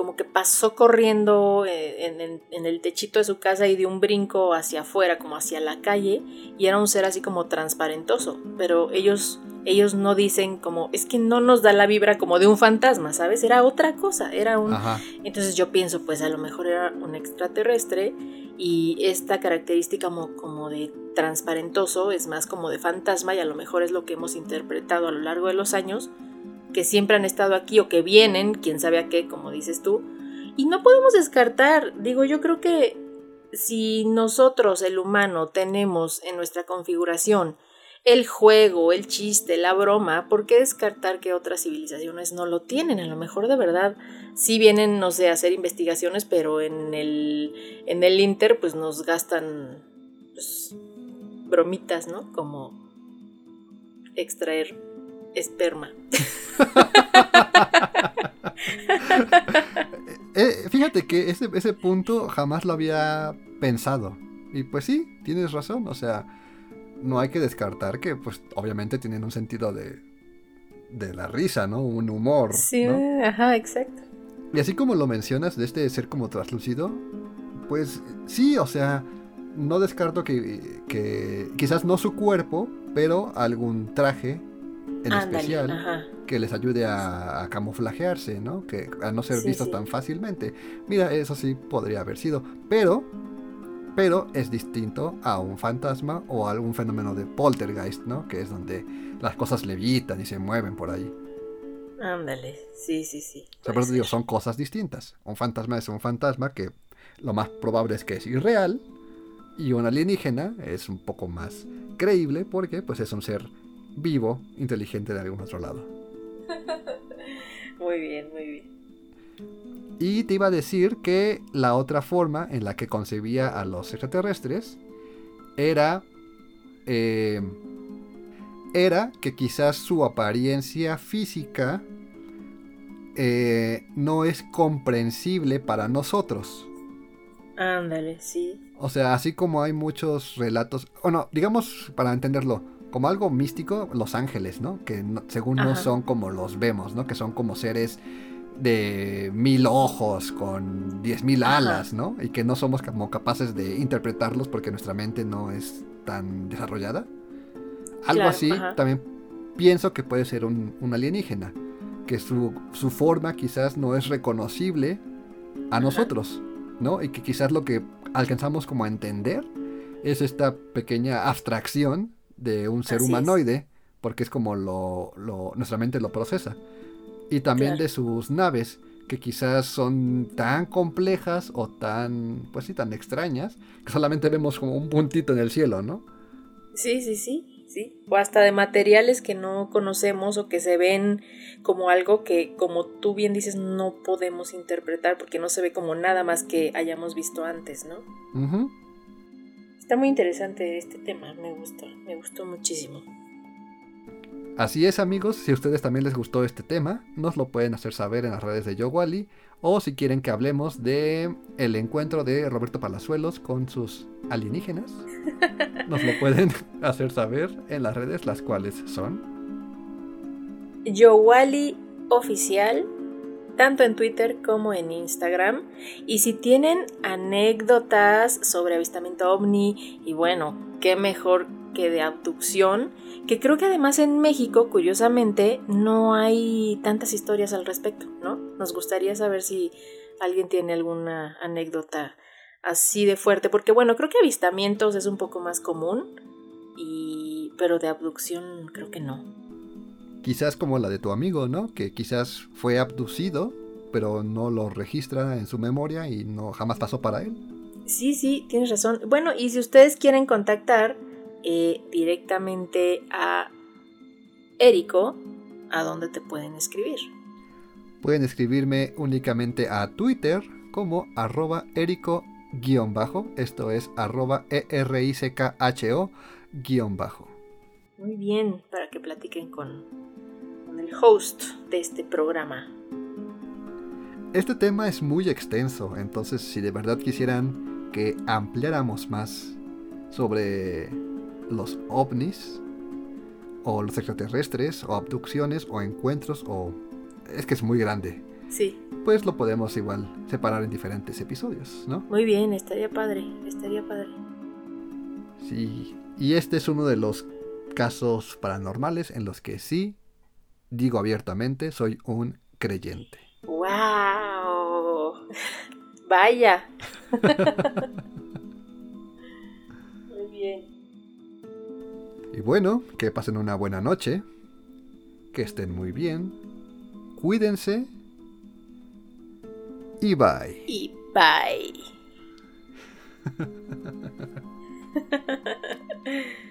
como que pasó corriendo eh, en, el techito de su casa y dio un brinco hacia afuera, como hacia la calle, y era un ser así como transparentoso, pero ellos, ellos no dicen como, es que no nos da la vibra como de un fantasma, ¿sabes? Era otra cosa, era un... Entonces yo pienso, pues a lo mejor era un extraterrestre y esta característica como, como de transparentoso es más como de fantasma y a lo mejor es lo que hemos interpretado a lo largo de los años que siempre han estado aquí o que vienen, quién sabe a qué, como dices tú. Y no podemos descartar, digo, yo creo que si nosotros, el humano, tenemos en nuestra configuración el juego, el chiste, la broma, ¿por qué descartar que otras civilizaciones no lo tienen? A lo mejor de verdad sí vienen, no sé, a hacer investigaciones, pero en el, en el Inter pues nos gastan pues, bromitas, ¿no? Como extraer esperma. [laughs] Eh, fíjate que ese, ese punto jamás lo había pensado. Y pues sí, tienes razón. O sea, no hay que descartar que, pues, obviamente tienen un sentido de, de la risa, ¿no? Un humor. Sí, ajá, exacto. Y así como lo mencionas, de este ser como traslúcido, pues sí, o sea, no descarto que, que quizás no su cuerpo, pero algún traje en especial que les ayude a, camuflajearse, ¿no? Que a no ser vistos tan fácilmente. Mira, eso sí podría haber sido, pero pero es distinto a un fantasma o a algún fenómeno de poltergeist, ¿no? Que es donde las cosas levitan y se mueven por ahí. Ándale, sí, sí, sí. O por eso digo, son cosas distintas. Un fantasma es un fantasma que lo más probable es que es irreal y un alienígena es un poco más creíble porque pues es un ser vivo, inteligente de algún otro lado. [laughs] muy bien, muy bien. Y te iba a decir que la otra forma en la que concebía a los extraterrestres era. Eh, era que quizás su apariencia física eh, no es comprensible para nosotros. Ándale, sí. O sea, así como hay muchos relatos, o no, digamos para entenderlo, como algo místico, los ángeles, ¿no? Que según no son como los vemos, ¿no? Que son como seres de mil ojos, con diez mil alas, ¿no? Y que no somos como capaces de interpretarlos porque nuestra mente no es tan desarrollada. algo así, también pienso que puede ser un, alienígena, que su, forma quizás no es reconocible a nosotros, ¿no? Y que quizás lo que alcanzamos como a entender es esta pequeña abstracción de un ser humanoide, porque es como lo, nuestra mente lo procesa. Y también de sus naves, que quizás son tan complejas o tan, pues sí, tan extrañas, que solamente vemos como un puntito en el cielo, ¿no? Sí, sí, sí, sí. O hasta de materiales que no conocemos o que se ven como algo que, como tú bien dices, no podemos interpretar porque no se ve como nada más que hayamos visto antes, ¿no? Está muy interesante este tema, me gustó, me gustó muchísimo. Así es amigos, si a ustedes también les gustó este tema, nos lo pueden hacer saber en las redes de YoWally o si quieren que hablemos de el encuentro de Roberto Palazuelos con sus alienígenas, [laughs] nos lo pueden [laughs] hacer saber en las redes, las cuales son YoWally oficial tanto en Twitter como en Instagram. Y si tienen anécdotas sobre avistamiento ovni, y bueno, qué mejor que de abducción, que creo que además en México, curiosamente, no hay tantas historias al respecto, ¿no? Nos gustaría saber si alguien tiene alguna anécdota así de fuerte, porque bueno, creo que avistamientos es un poco más común, y... pero de abducción creo que no. Quizás como la de tu amigo, ¿no? Que quizás fue abducido, pero no lo registra en su memoria y no jamás pasó para él. Sí, sí, tienes razón. Bueno, y si ustedes quieren contactar eh, directamente a Érico, ¿a dónde te pueden escribir? Pueden escribirme únicamente a Twitter como arroba erico-bajo, esto es arroba E-R-I-C-K-H-O bajo. Muy bien, para que platiquen con, host de este programa. Este tema es muy extenso, entonces si de verdad quisieran que ampliáramos más sobre los ovnis, o los extraterrestres, o abducciones, o encuentros, o... Es que es muy grande. Sí. Pues lo podemos igual separar en diferentes episodios, ¿no? Muy bien, estaría padre, estaría padre. Sí, y este es uno de los casos paranormales en los que sí, digo abiertamente, soy un creyente. ¡Wow! Vaya. [laughs] Muy bien. Y bueno, que pasen una buena noche, que estén muy bien, cuídense y bye. Y bye. [laughs]